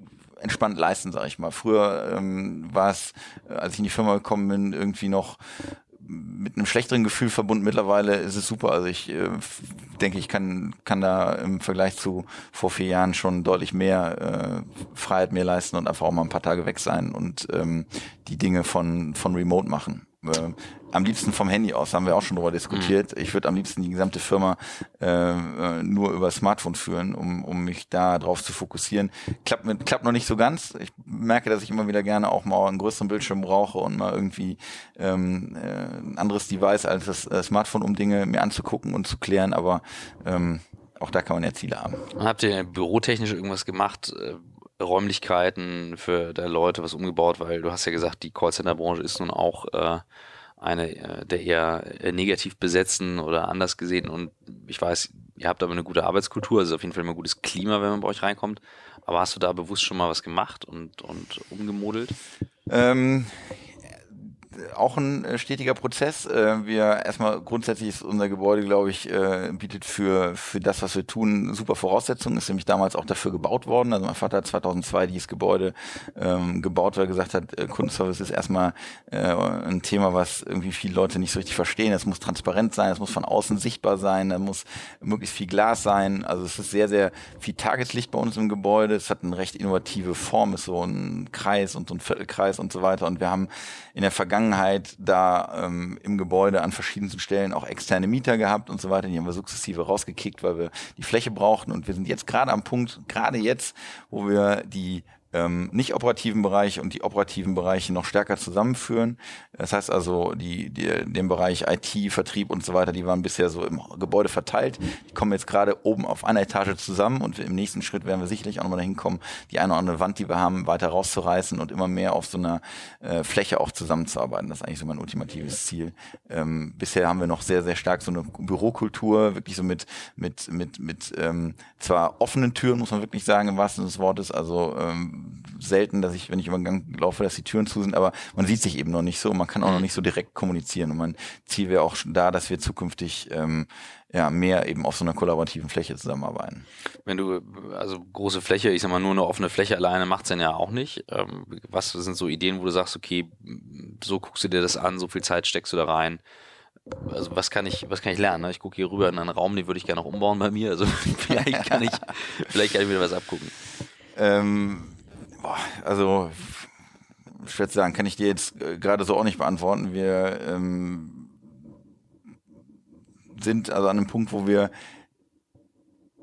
entspannt leisten, sage ich mal. Früher ähm, war es, äh, als ich in die Firma gekommen bin, irgendwie noch mit einem schlechteren Gefühl verbunden. Mittlerweile ist es super. Also ich äh, denke, ich kann, kann da im Vergleich zu vor vier Jahren schon deutlich mehr äh, Freiheit mir leisten und einfach auch mal ein paar Tage weg sein und ähm, die Dinge von, von Remote machen. Äh, am liebsten vom Handy aus, haben wir auch schon drüber diskutiert. Mhm. Ich würde am liebsten die gesamte Firma äh, äh, nur über Smartphone führen, um, um mich da drauf zu fokussieren. Klappt, mit, klappt noch nicht so ganz. Ich merke, dass ich immer wieder gerne auch mal einen größeren Bildschirm brauche und mal irgendwie ähm, äh, ein anderes Device als das äh, Smartphone, um Dinge mir anzugucken und zu klären. Aber ähm, auch da kann man ja Ziele haben. Habt ihr bürotechnisch irgendwas gemacht? Räumlichkeiten für der Leute was umgebaut, weil du hast ja gesagt, die Callcenter-Branche ist nun auch äh, eine äh, der eher äh, negativ besetzten oder anders gesehen und ich weiß, ihr habt aber eine gute Arbeitskultur, also auf jeden Fall immer ein gutes Klima, wenn man bei euch reinkommt. Aber hast du da bewusst schon mal was gemacht und, und umgemodelt? Ähm, auch ein äh, stetiger Prozess. Äh, wir erstmal grundsätzlich ist unser Gebäude, glaube ich, äh, bietet für, für das, was wir tun, super Voraussetzungen. Ist nämlich damals auch dafür gebaut worden. Also mein Vater hat 2002 dieses Gebäude ähm, gebaut, weil er gesagt hat, Kundenservice ist erstmal äh, ein Thema, was irgendwie viele Leute nicht so richtig verstehen. Es muss transparent sein, es muss von außen sichtbar sein, da muss möglichst viel Glas sein. Also es ist sehr, sehr viel Tageslicht bei uns im Gebäude. Es hat eine recht innovative Form, ist so ein Kreis und so ein Viertelkreis und so weiter. Und wir haben in der Vergangenheit da ähm, im Gebäude an verschiedensten Stellen auch externe Mieter gehabt und so weiter. Die haben wir sukzessive rausgekickt, weil wir die Fläche brauchten. Und wir sind jetzt gerade am Punkt, gerade jetzt, wo wir die ähm, nicht operativen Bereich und die operativen Bereiche noch stärker zusammenführen. Das heißt also, die, die, den Bereich IT, Vertrieb und so weiter, die waren bisher so im Gebäude verteilt. Die kommen jetzt gerade oben auf einer Etage zusammen und im nächsten Schritt werden wir sicherlich auch nochmal dahin kommen, die eine oder andere Wand, die wir haben, weiter rauszureißen und immer mehr auf so einer äh, Fläche auch zusammenzuarbeiten. Das ist eigentlich so mein ultimatives Ziel. Ähm, bisher haben wir noch sehr, sehr stark so eine Bürokultur, wirklich so mit, mit, mit, mit ähm, zwar offenen Türen, muss man wirklich sagen, im wahrsten Sinne des Wortes, also ähm, selten, dass ich, wenn ich über den Gang laufe, dass die Türen zu sind, aber man sieht sich eben noch nicht so, man kann auch noch mhm. nicht so direkt kommunizieren. Und mein Ziel wäre auch da, dass wir zukünftig ähm, ja, mehr eben auf so einer kollaborativen Fläche zusammenarbeiten. Wenn du, also große Fläche, ich sag mal, nur eine offene Fläche alleine macht's dann ja auch nicht. Ähm, was sind so Ideen, wo du sagst, okay, so guckst du dir das an, so viel Zeit steckst du da rein? also was kann ich, was kann ich lernen? Ne? Ich gucke hier rüber in einen Raum, den würde ich gerne noch umbauen bei mir. Also vielleicht kann ich, vielleicht kann ich wieder was abgucken. Ähm, Boah, also schwer zu sagen, kann ich dir jetzt äh, gerade so auch nicht beantworten. Wir ähm, sind also an einem Punkt, wo wir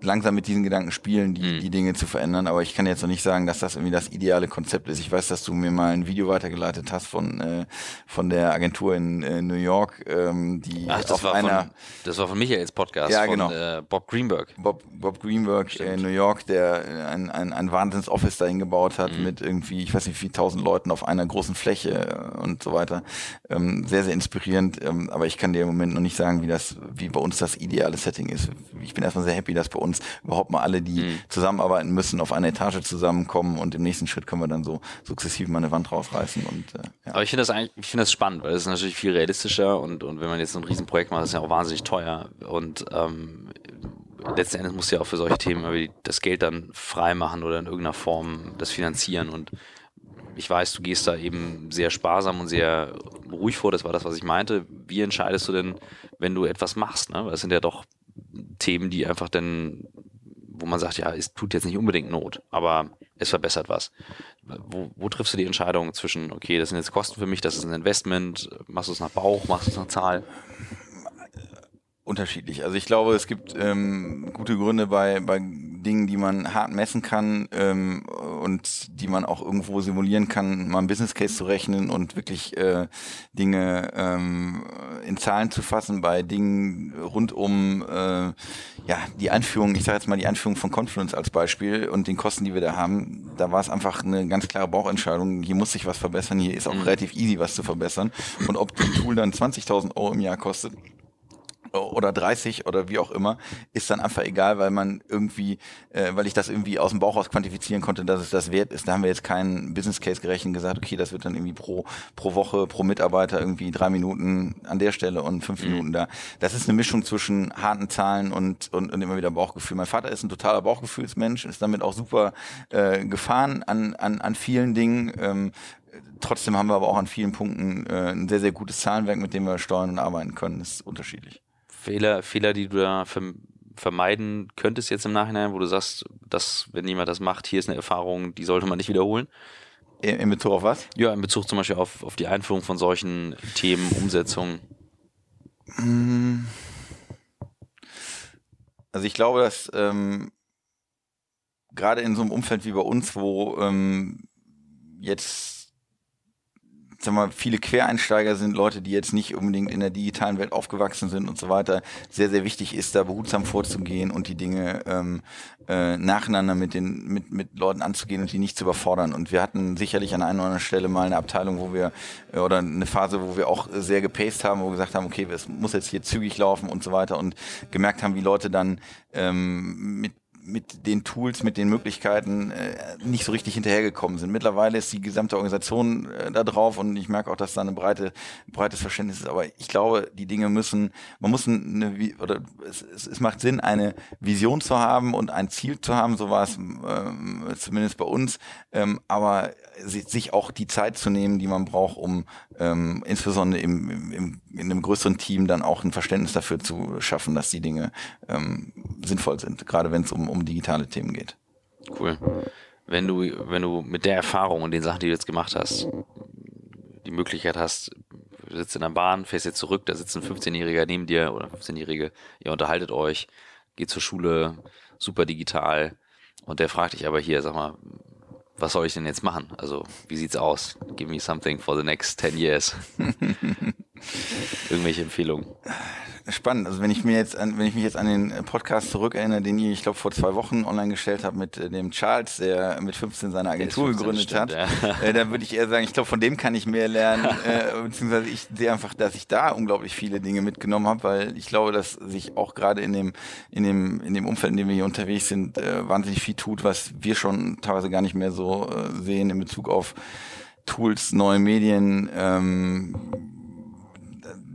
langsam mit diesen Gedanken spielen, die, mhm. die Dinge zu verändern. Aber ich kann jetzt noch nicht sagen, dass das irgendwie das ideale Konzept ist. Ich weiß, dass du mir mal ein Video weitergeleitet hast von, äh, von der Agentur in äh, New York, ähm, die Ach, das auf war einer. Von, das war von Michaels Podcast, ja, genau. von äh, Bob Greenberg. Bob, Bob Greenberg in New York, der äh, ein, ein, ein Wahnsinns-Office dahin gebaut hat mhm. mit irgendwie, ich weiß nicht, wie tausend Leuten auf einer großen Fläche äh, und so weiter. Ähm, sehr, sehr inspirierend. Ähm, aber ich kann dir im Moment noch nicht sagen, wie das, wie bei uns das ideale Setting ist. Ich bin erstmal sehr happy, dass bei uns uns überhaupt mal alle, die mhm. zusammenarbeiten müssen, auf einer Etage zusammenkommen und im nächsten Schritt können wir dann so sukzessiv mal eine Wand rausreißen. Und, äh, ja. Aber ich finde das eigentlich, ich finde das spannend, weil es ist natürlich viel realistischer und, und wenn man jetzt so ein Riesenprojekt macht, ist es ja auch wahnsinnig teuer und ähm, letzten Endes muss ja auch für solche Themen das Geld dann frei machen oder in irgendeiner Form das finanzieren und ich weiß, du gehst da eben sehr sparsam und sehr ruhig vor, das war das, was ich meinte. Wie entscheidest du denn, wenn du etwas machst? Ne? Weil es sind ja doch Themen, die einfach dann, wo man sagt, ja, es tut jetzt nicht unbedingt Not, aber es verbessert was. Wo, wo triffst du die Entscheidung zwischen, okay, das sind jetzt Kosten für mich, das ist ein Investment, machst du es nach Bauch, machst du es nach Zahl? Unterschiedlich. Also ich glaube, es gibt ähm, gute Gründe bei, bei Dingen, die man hart messen kann ähm, und die man auch irgendwo simulieren kann, mal ein Business Case zu rechnen und wirklich äh, Dinge ähm, in Zahlen zu fassen bei Dingen rund um äh, ja die Einführung, ich sage jetzt mal die Einführung von Confluence als Beispiel und den Kosten, die wir da haben, da war es einfach eine ganz klare Bauchentscheidung. Hier muss sich was verbessern, hier ist auch mhm. relativ easy was zu verbessern und ob das Tool dann 20.000 Euro im Jahr kostet oder 30 oder wie auch immer, ist dann einfach egal, weil man irgendwie, äh, weil ich das irgendwie aus dem Bauch raus quantifizieren konnte, dass es das wert ist. Da haben wir jetzt keinen Business Case gerechnet und gesagt, okay, das wird dann irgendwie pro, pro Woche, pro Mitarbeiter irgendwie drei Minuten an der Stelle und fünf mhm. Minuten da. Das ist eine Mischung zwischen harten Zahlen und, und, und immer wieder Bauchgefühl. Mein Vater ist ein totaler Bauchgefühlsmensch, ist damit auch super äh, gefahren an, an, an vielen Dingen. Ähm, trotzdem haben wir aber auch an vielen Punkten äh, ein sehr, sehr gutes Zahlenwerk, mit dem wir steuern und arbeiten können. Das ist unterschiedlich. Fehler, Fehler, die du da vermeiden könntest jetzt im Nachhinein, wo du sagst, dass, wenn jemand das macht, hier ist eine Erfahrung, die sollte man nicht wiederholen? In Bezug auf was? Ja, in Bezug zum Beispiel auf, auf die Einführung von solchen Themen, Umsetzung. Also ich glaube, dass ähm, gerade in so einem Umfeld wie bei uns, wo ähm, jetzt sag mal, viele Quereinsteiger sind Leute, die jetzt nicht unbedingt in der digitalen Welt aufgewachsen sind und so weiter. Sehr, sehr wichtig ist, da behutsam vorzugehen und die Dinge ähm, äh, nacheinander mit den mit, mit Leuten anzugehen und die nicht zu überfordern. Und wir hatten sicherlich an einer oder anderen Stelle mal eine Abteilung, wo wir äh, oder eine Phase, wo wir auch sehr gepaced haben, wo wir gesagt haben, okay, es muss jetzt hier zügig laufen und so weiter und gemerkt haben, wie Leute dann ähm, mit mit den Tools, mit den Möglichkeiten äh, nicht so richtig hinterhergekommen sind. Mittlerweile ist die gesamte Organisation äh, da drauf und ich merke auch, dass da eine breite, breites Verständnis ist. Aber ich glaube, die Dinge müssen, man muss eine, oder es, es, es macht Sinn, eine Vision zu haben und ein Ziel zu haben. So war es ähm, zumindest bei uns. Ähm, aber sich auch die Zeit zu nehmen, die man braucht, um ähm, insbesondere im, im, in einem größeren Team dann auch ein Verständnis dafür zu schaffen, dass die Dinge ähm, sinnvoll sind, gerade wenn es um, um digitale Themen geht. Cool. Wenn du, wenn du mit der Erfahrung und den Sachen, die du jetzt gemacht hast, die Möglichkeit hast, sitzt in der Bahn, fährst jetzt zurück, da sitzt ein 15-Jähriger neben dir oder 15-Jährige, ihr unterhaltet euch, geht zur Schule, super digital und der fragt dich aber hier, sag mal, was soll ich denn jetzt machen? Also, wie sieht's aus? Give me something for the next 10 years. Irgendwelche Empfehlungen? spannend. Also wenn ich mir jetzt an, wenn ich mich jetzt an den Podcast zurückerinnere, den ich, ich glaube, vor zwei Wochen online gestellt habe mit äh, dem Charles, der mit 15 seine Agentur gegründet stimmt, hat, ja. äh, dann würde ich eher sagen, ich glaube, von dem kann ich mehr lernen, äh, beziehungsweise ich sehe einfach, dass ich da unglaublich viele Dinge mitgenommen habe, weil ich glaube, dass sich auch gerade in dem, in dem, in dem Umfeld, in dem wir hier unterwegs sind, äh, wahnsinnig viel tut, was wir schon teilweise gar nicht mehr so äh, sehen in Bezug auf Tools, neue Medien, ähm,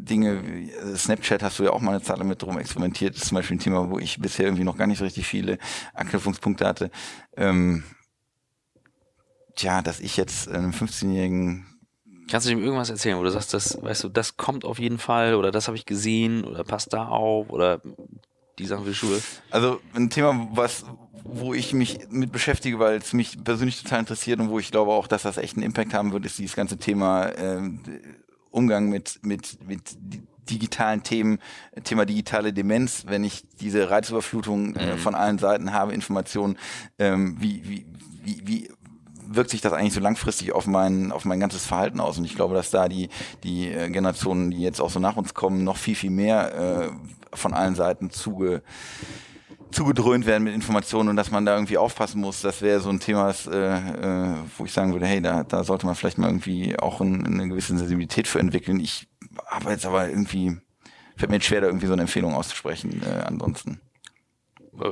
Dinge, äh, Snapchat hast du ja auch mal eine Zeit lang mit drum experimentiert, das ist zum Beispiel ein Thema, wo ich bisher irgendwie noch gar nicht so richtig viele Anknüpfungspunkte hatte. Ähm, tja, dass ich jetzt einem 15-jährigen Kannst du ihm irgendwas erzählen, wo du sagst, das, weißt du, das kommt auf jeden Fall oder das habe ich gesehen oder passt da auf oder die Sachen für die Schule? Also ein Thema, was, wo ich mich mit beschäftige, weil es mich persönlich total interessiert und wo ich glaube auch, dass das echt einen Impact haben wird, ist dieses ganze Thema äh, Umgang mit, mit, mit digitalen Themen, Thema digitale Demenz, wenn ich diese Reizüberflutung äh, mhm. von allen Seiten habe, Informationen, ähm, wie, wie, wie, wie wirkt sich das eigentlich so langfristig auf mein, auf mein ganzes Verhalten aus? Und ich glaube, dass da die, die äh, Generationen, die jetzt auch so nach uns kommen, noch viel, viel mehr äh, von allen Seiten zuge, zugedröhnt werden mit Informationen und dass man da irgendwie aufpassen muss, das wäre so ein Thema, das, äh, äh, wo ich sagen würde, hey, da, da sollte man vielleicht mal irgendwie auch ein, eine gewisse Sensibilität für entwickeln. Ich habe jetzt aber irgendwie, fällt mir jetzt schwer, da irgendwie so eine Empfehlung auszusprechen äh, ansonsten.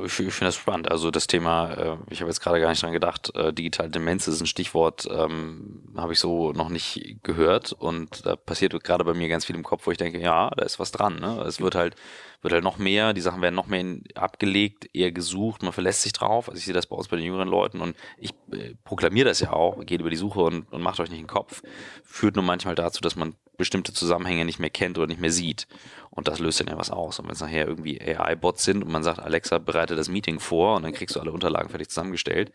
Ich, ich finde das spannend. Also das Thema, äh, ich habe jetzt gerade gar nicht dran gedacht, äh, digitale Demenz ist ein Stichwort, ähm, habe ich so noch nicht gehört und da passiert gerade bei mir ganz viel im Kopf, wo ich denke, ja, da ist was dran. Ne? Es wird halt wird halt noch mehr, die Sachen werden noch mehr abgelegt, eher gesucht, man verlässt sich drauf. Also ich sehe das bei uns bei den jüngeren Leuten und ich äh, proklamiere das ja auch, geht über die Suche und, und macht euch nicht den Kopf. Führt nur manchmal dazu, dass man bestimmte Zusammenhänge nicht mehr kennt oder nicht mehr sieht. Und das löst dann ja was aus. Und wenn es nachher irgendwie AI-Bots sind und man sagt, Alexa, bereite das Meeting vor und dann kriegst du alle Unterlagen fertig zusammengestellt,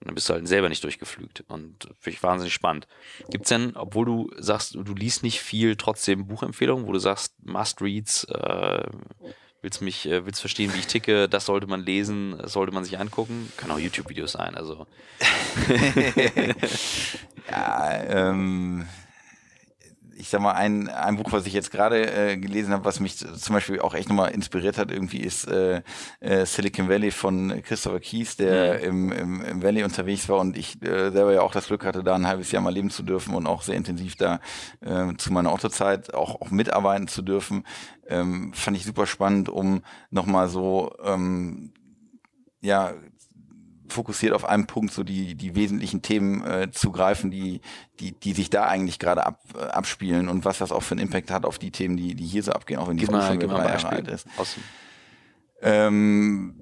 dann bist du halt selber nicht durchgeflügt. Und finde ich wahnsinnig spannend. Gibt es denn, obwohl du sagst, du liest nicht viel, trotzdem Buchempfehlungen, wo du sagst, Must-Reads, äh, willst mich, äh, willst verstehen, wie ich ticke, das sollte man lesen, das sollte man sich angucken. Können auch YouTube-Videos sein, also. ja, ähm, ich sag mal, ein, ein Buch, was ich jetzt gerade äh, gelesen habe, was mich zum Beispiel auch echt nochmal inspiriert hat, irgendwie ist äh, äh, Silicon Valley von Christopher Keys, der mhm. im, im, im Valley unterwegs war und ich äh, selber ja auch das Glück hatte, da ein halbes Jahr mal leben zu dürfen und auch sehr intensiv da äh, zu meiner Autozeit auch, auch mitarbeiten zu dürfen. Ähm, fand ich super spannend, um nochmal so ähm, ja fokussiert auf einen Punkt so die, die wesentlichen Themen äh, zu greifen, die, die, die sich da eigentlich gerade ab, äh, abspielen und was das auch für einen Impact hat auf die Themen, die, die hier so abgehen, auch wenn die schon wieder drei Jahre alt ist. Ähm,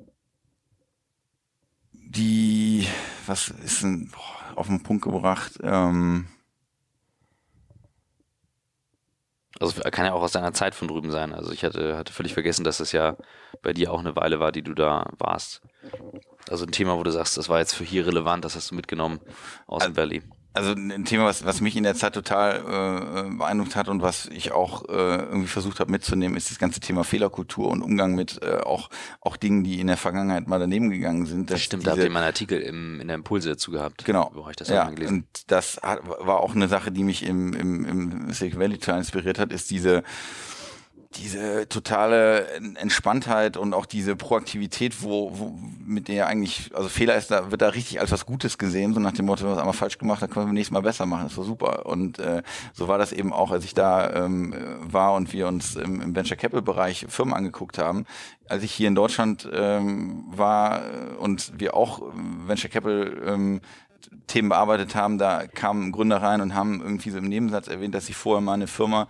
die, was ist denn boah, auf den Punkt gebracht? Ähm, Also kann ja auch aus deiner Zeit von drüben sein. Also ich hatte, hatte völlig vergessen, dass das ja bei dir auch eine Weile war, die du da warst. Also ein Thema, wo du sagst, das war jetzt für hier relevant, das hast du mitgenommen aus dem Valley. Also ein Thema, was, was mich in der Zeit total äh, beeindruckt hat und was ich auch äh, irgendwie versucht habe mitzunehmen, ist das ganze Thema Fehlerkultur und Umgang mit äh, auch, auch Dingen, die in der Vergangenheit mal daneben gegangen sind. Das stimmt, da habt ihr mal einen Artikel im, in der Impulse dazu gehabt. Genau. Wo ich das ja, gelesen. und das hat, war auch eine Sache, die mich im, im, im Silicon Valley total inspiriert hat, ist diese diese totale Entspanntheit und auch diese Proaktivität, wo, wo mit der eigentlich, also Fehler ist, da wird da richtig als was Gutes gesehen, so nach dem Motto, wir haben einmal falsch gemacht, dann können wir beim nächsten Mal besser machen, das war super. Und äh, so war das eben auch, als ich da ähm, war und wir uns im, im Venture Capital Bereich Firmen angeguckt haben. Als ich hier in Deutschland ähm, war und wir auch Venture Capital ähm, Themen bearbeitet haben, da kamen Gründer rein und haben irgendwie so im Nebensatz erwähnt, dass sie vorher mal eine Firma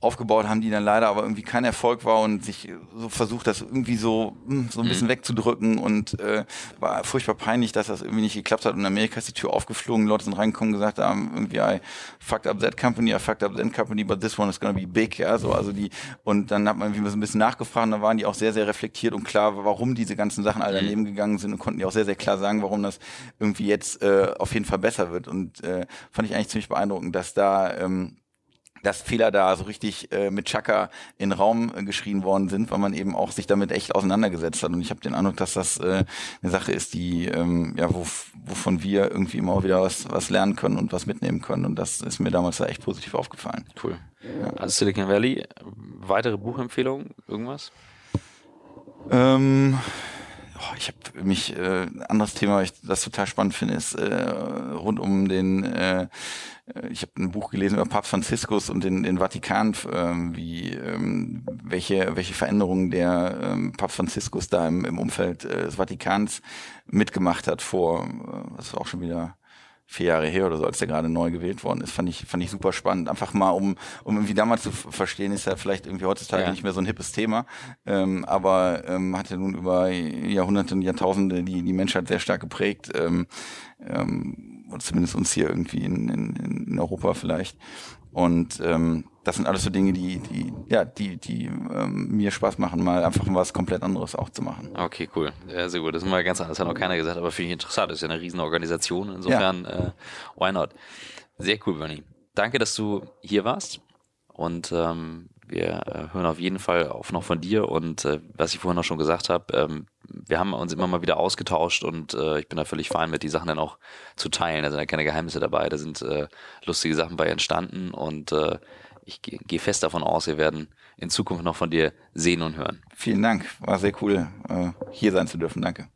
aufgebaut haben, die dann leider aber irgendwie kein Erfolg war und sich so versucht, das irgendwie so hm, so ein bisschen mhm. wegzudrücken und äh, war furchtbar peinlich, dass das irgendwie nicht geklappt hat. Und in Amerika ist die Tür aufgeflogen, Leute sind reingekommen und gesagt haben, irgendwie I fucked up that company, I fucked up that company, but this one is gonna be big, ja, so, also die, und dann hat man irgendwie so ein bisschen nachgefragt und da waren die auch sehr, sehr reflektiert und klar, warum diese ganzen Sachen alle mhm. daneben gegangen sind und konnten die auch sehr, sehr klar sagen, warum das irgendwie jetzt äh, auf jeden Fall besser wird und äh, fand ich eigentlich ziemlich beeindruckend, dass da ähm, dass Fehler da so richtig äh, mit Chaka in Raum äh, geschrien worden sind, weil man eben auch sich damit echt auseinandergesetzt hat. Und ich habe den Eindruck, dass das äh, eine Sache ist, die ähm, ja wo, wovon wir irgendwie immer wieder was, was lernen können und was mitnehmen können. Und das ist mir damals da echt positiv aufgefallen. Cool. Ja. Also Silicon Valley, weitere Buchempfehlungen, irgendwas? Ähm, ich habe mich äh, anderes Thema, ich das total spannend finde, ist äh, rund um den äh, ich habe ein Buch gelesen über Papst Franziskus und den, den Vatikan, ähm, wie ähm, welche welche Veränderungen der ähm, Papst Franziskus da im, im Umfeld äh, des Vatikans mitgemacht hat vor, äh, was auch schon wieder vier Jahre her oder so, als der gerade neu gewählt worden ist, fand ich, fand ich super spannend. Einfach mal, um, um irgendwie damals zu verstehen, ist ja vielleicht irgendwie heutzutage ja. nicht mehr so ein hippes Thema, ähm, aber ähm, hat ja nun über Jahrhunderte und Jahrtausende die, die Menschheit sehr stark geprägt. Ähm, ähm, zumindest uns hier irgendwie in, in, in Europa vielleicht. Und ähm, das sind alles so Dinge, die, die, ja, die, die ähm, mir Spaß machen, mal einfach was komplett anderes auch zu machen. Okay, cool. Ja, sehr gut. Das ist mal ganz anders, hat noch keiner gesagt, aber finde ich interessant. Das ist ja eine riesen Organisation. Insofern, ja. äh, why not? Sehr cool, Bernie. Danke, dass du hier warst. Und ähm, wir äh, hören auf jeden Fall auf noch von dir und äh, was ich vorhin noch schon gesagt habe, ähm, wir haben uns immer mal wieder ausgetauscht und äh, ich bin da völlig fein mit, die Sachen dann auch zu teilen. Da sind ja keine Geheimnisse dabei, da sind äh, lustige Sachen bei entstanden und äh, ich gehe geh fest davon aus, wir werden in Zukunft noch von dir sehen und hören. Vielen Dank, war sehr cool, äh, hier sein zu dürfen. Danke.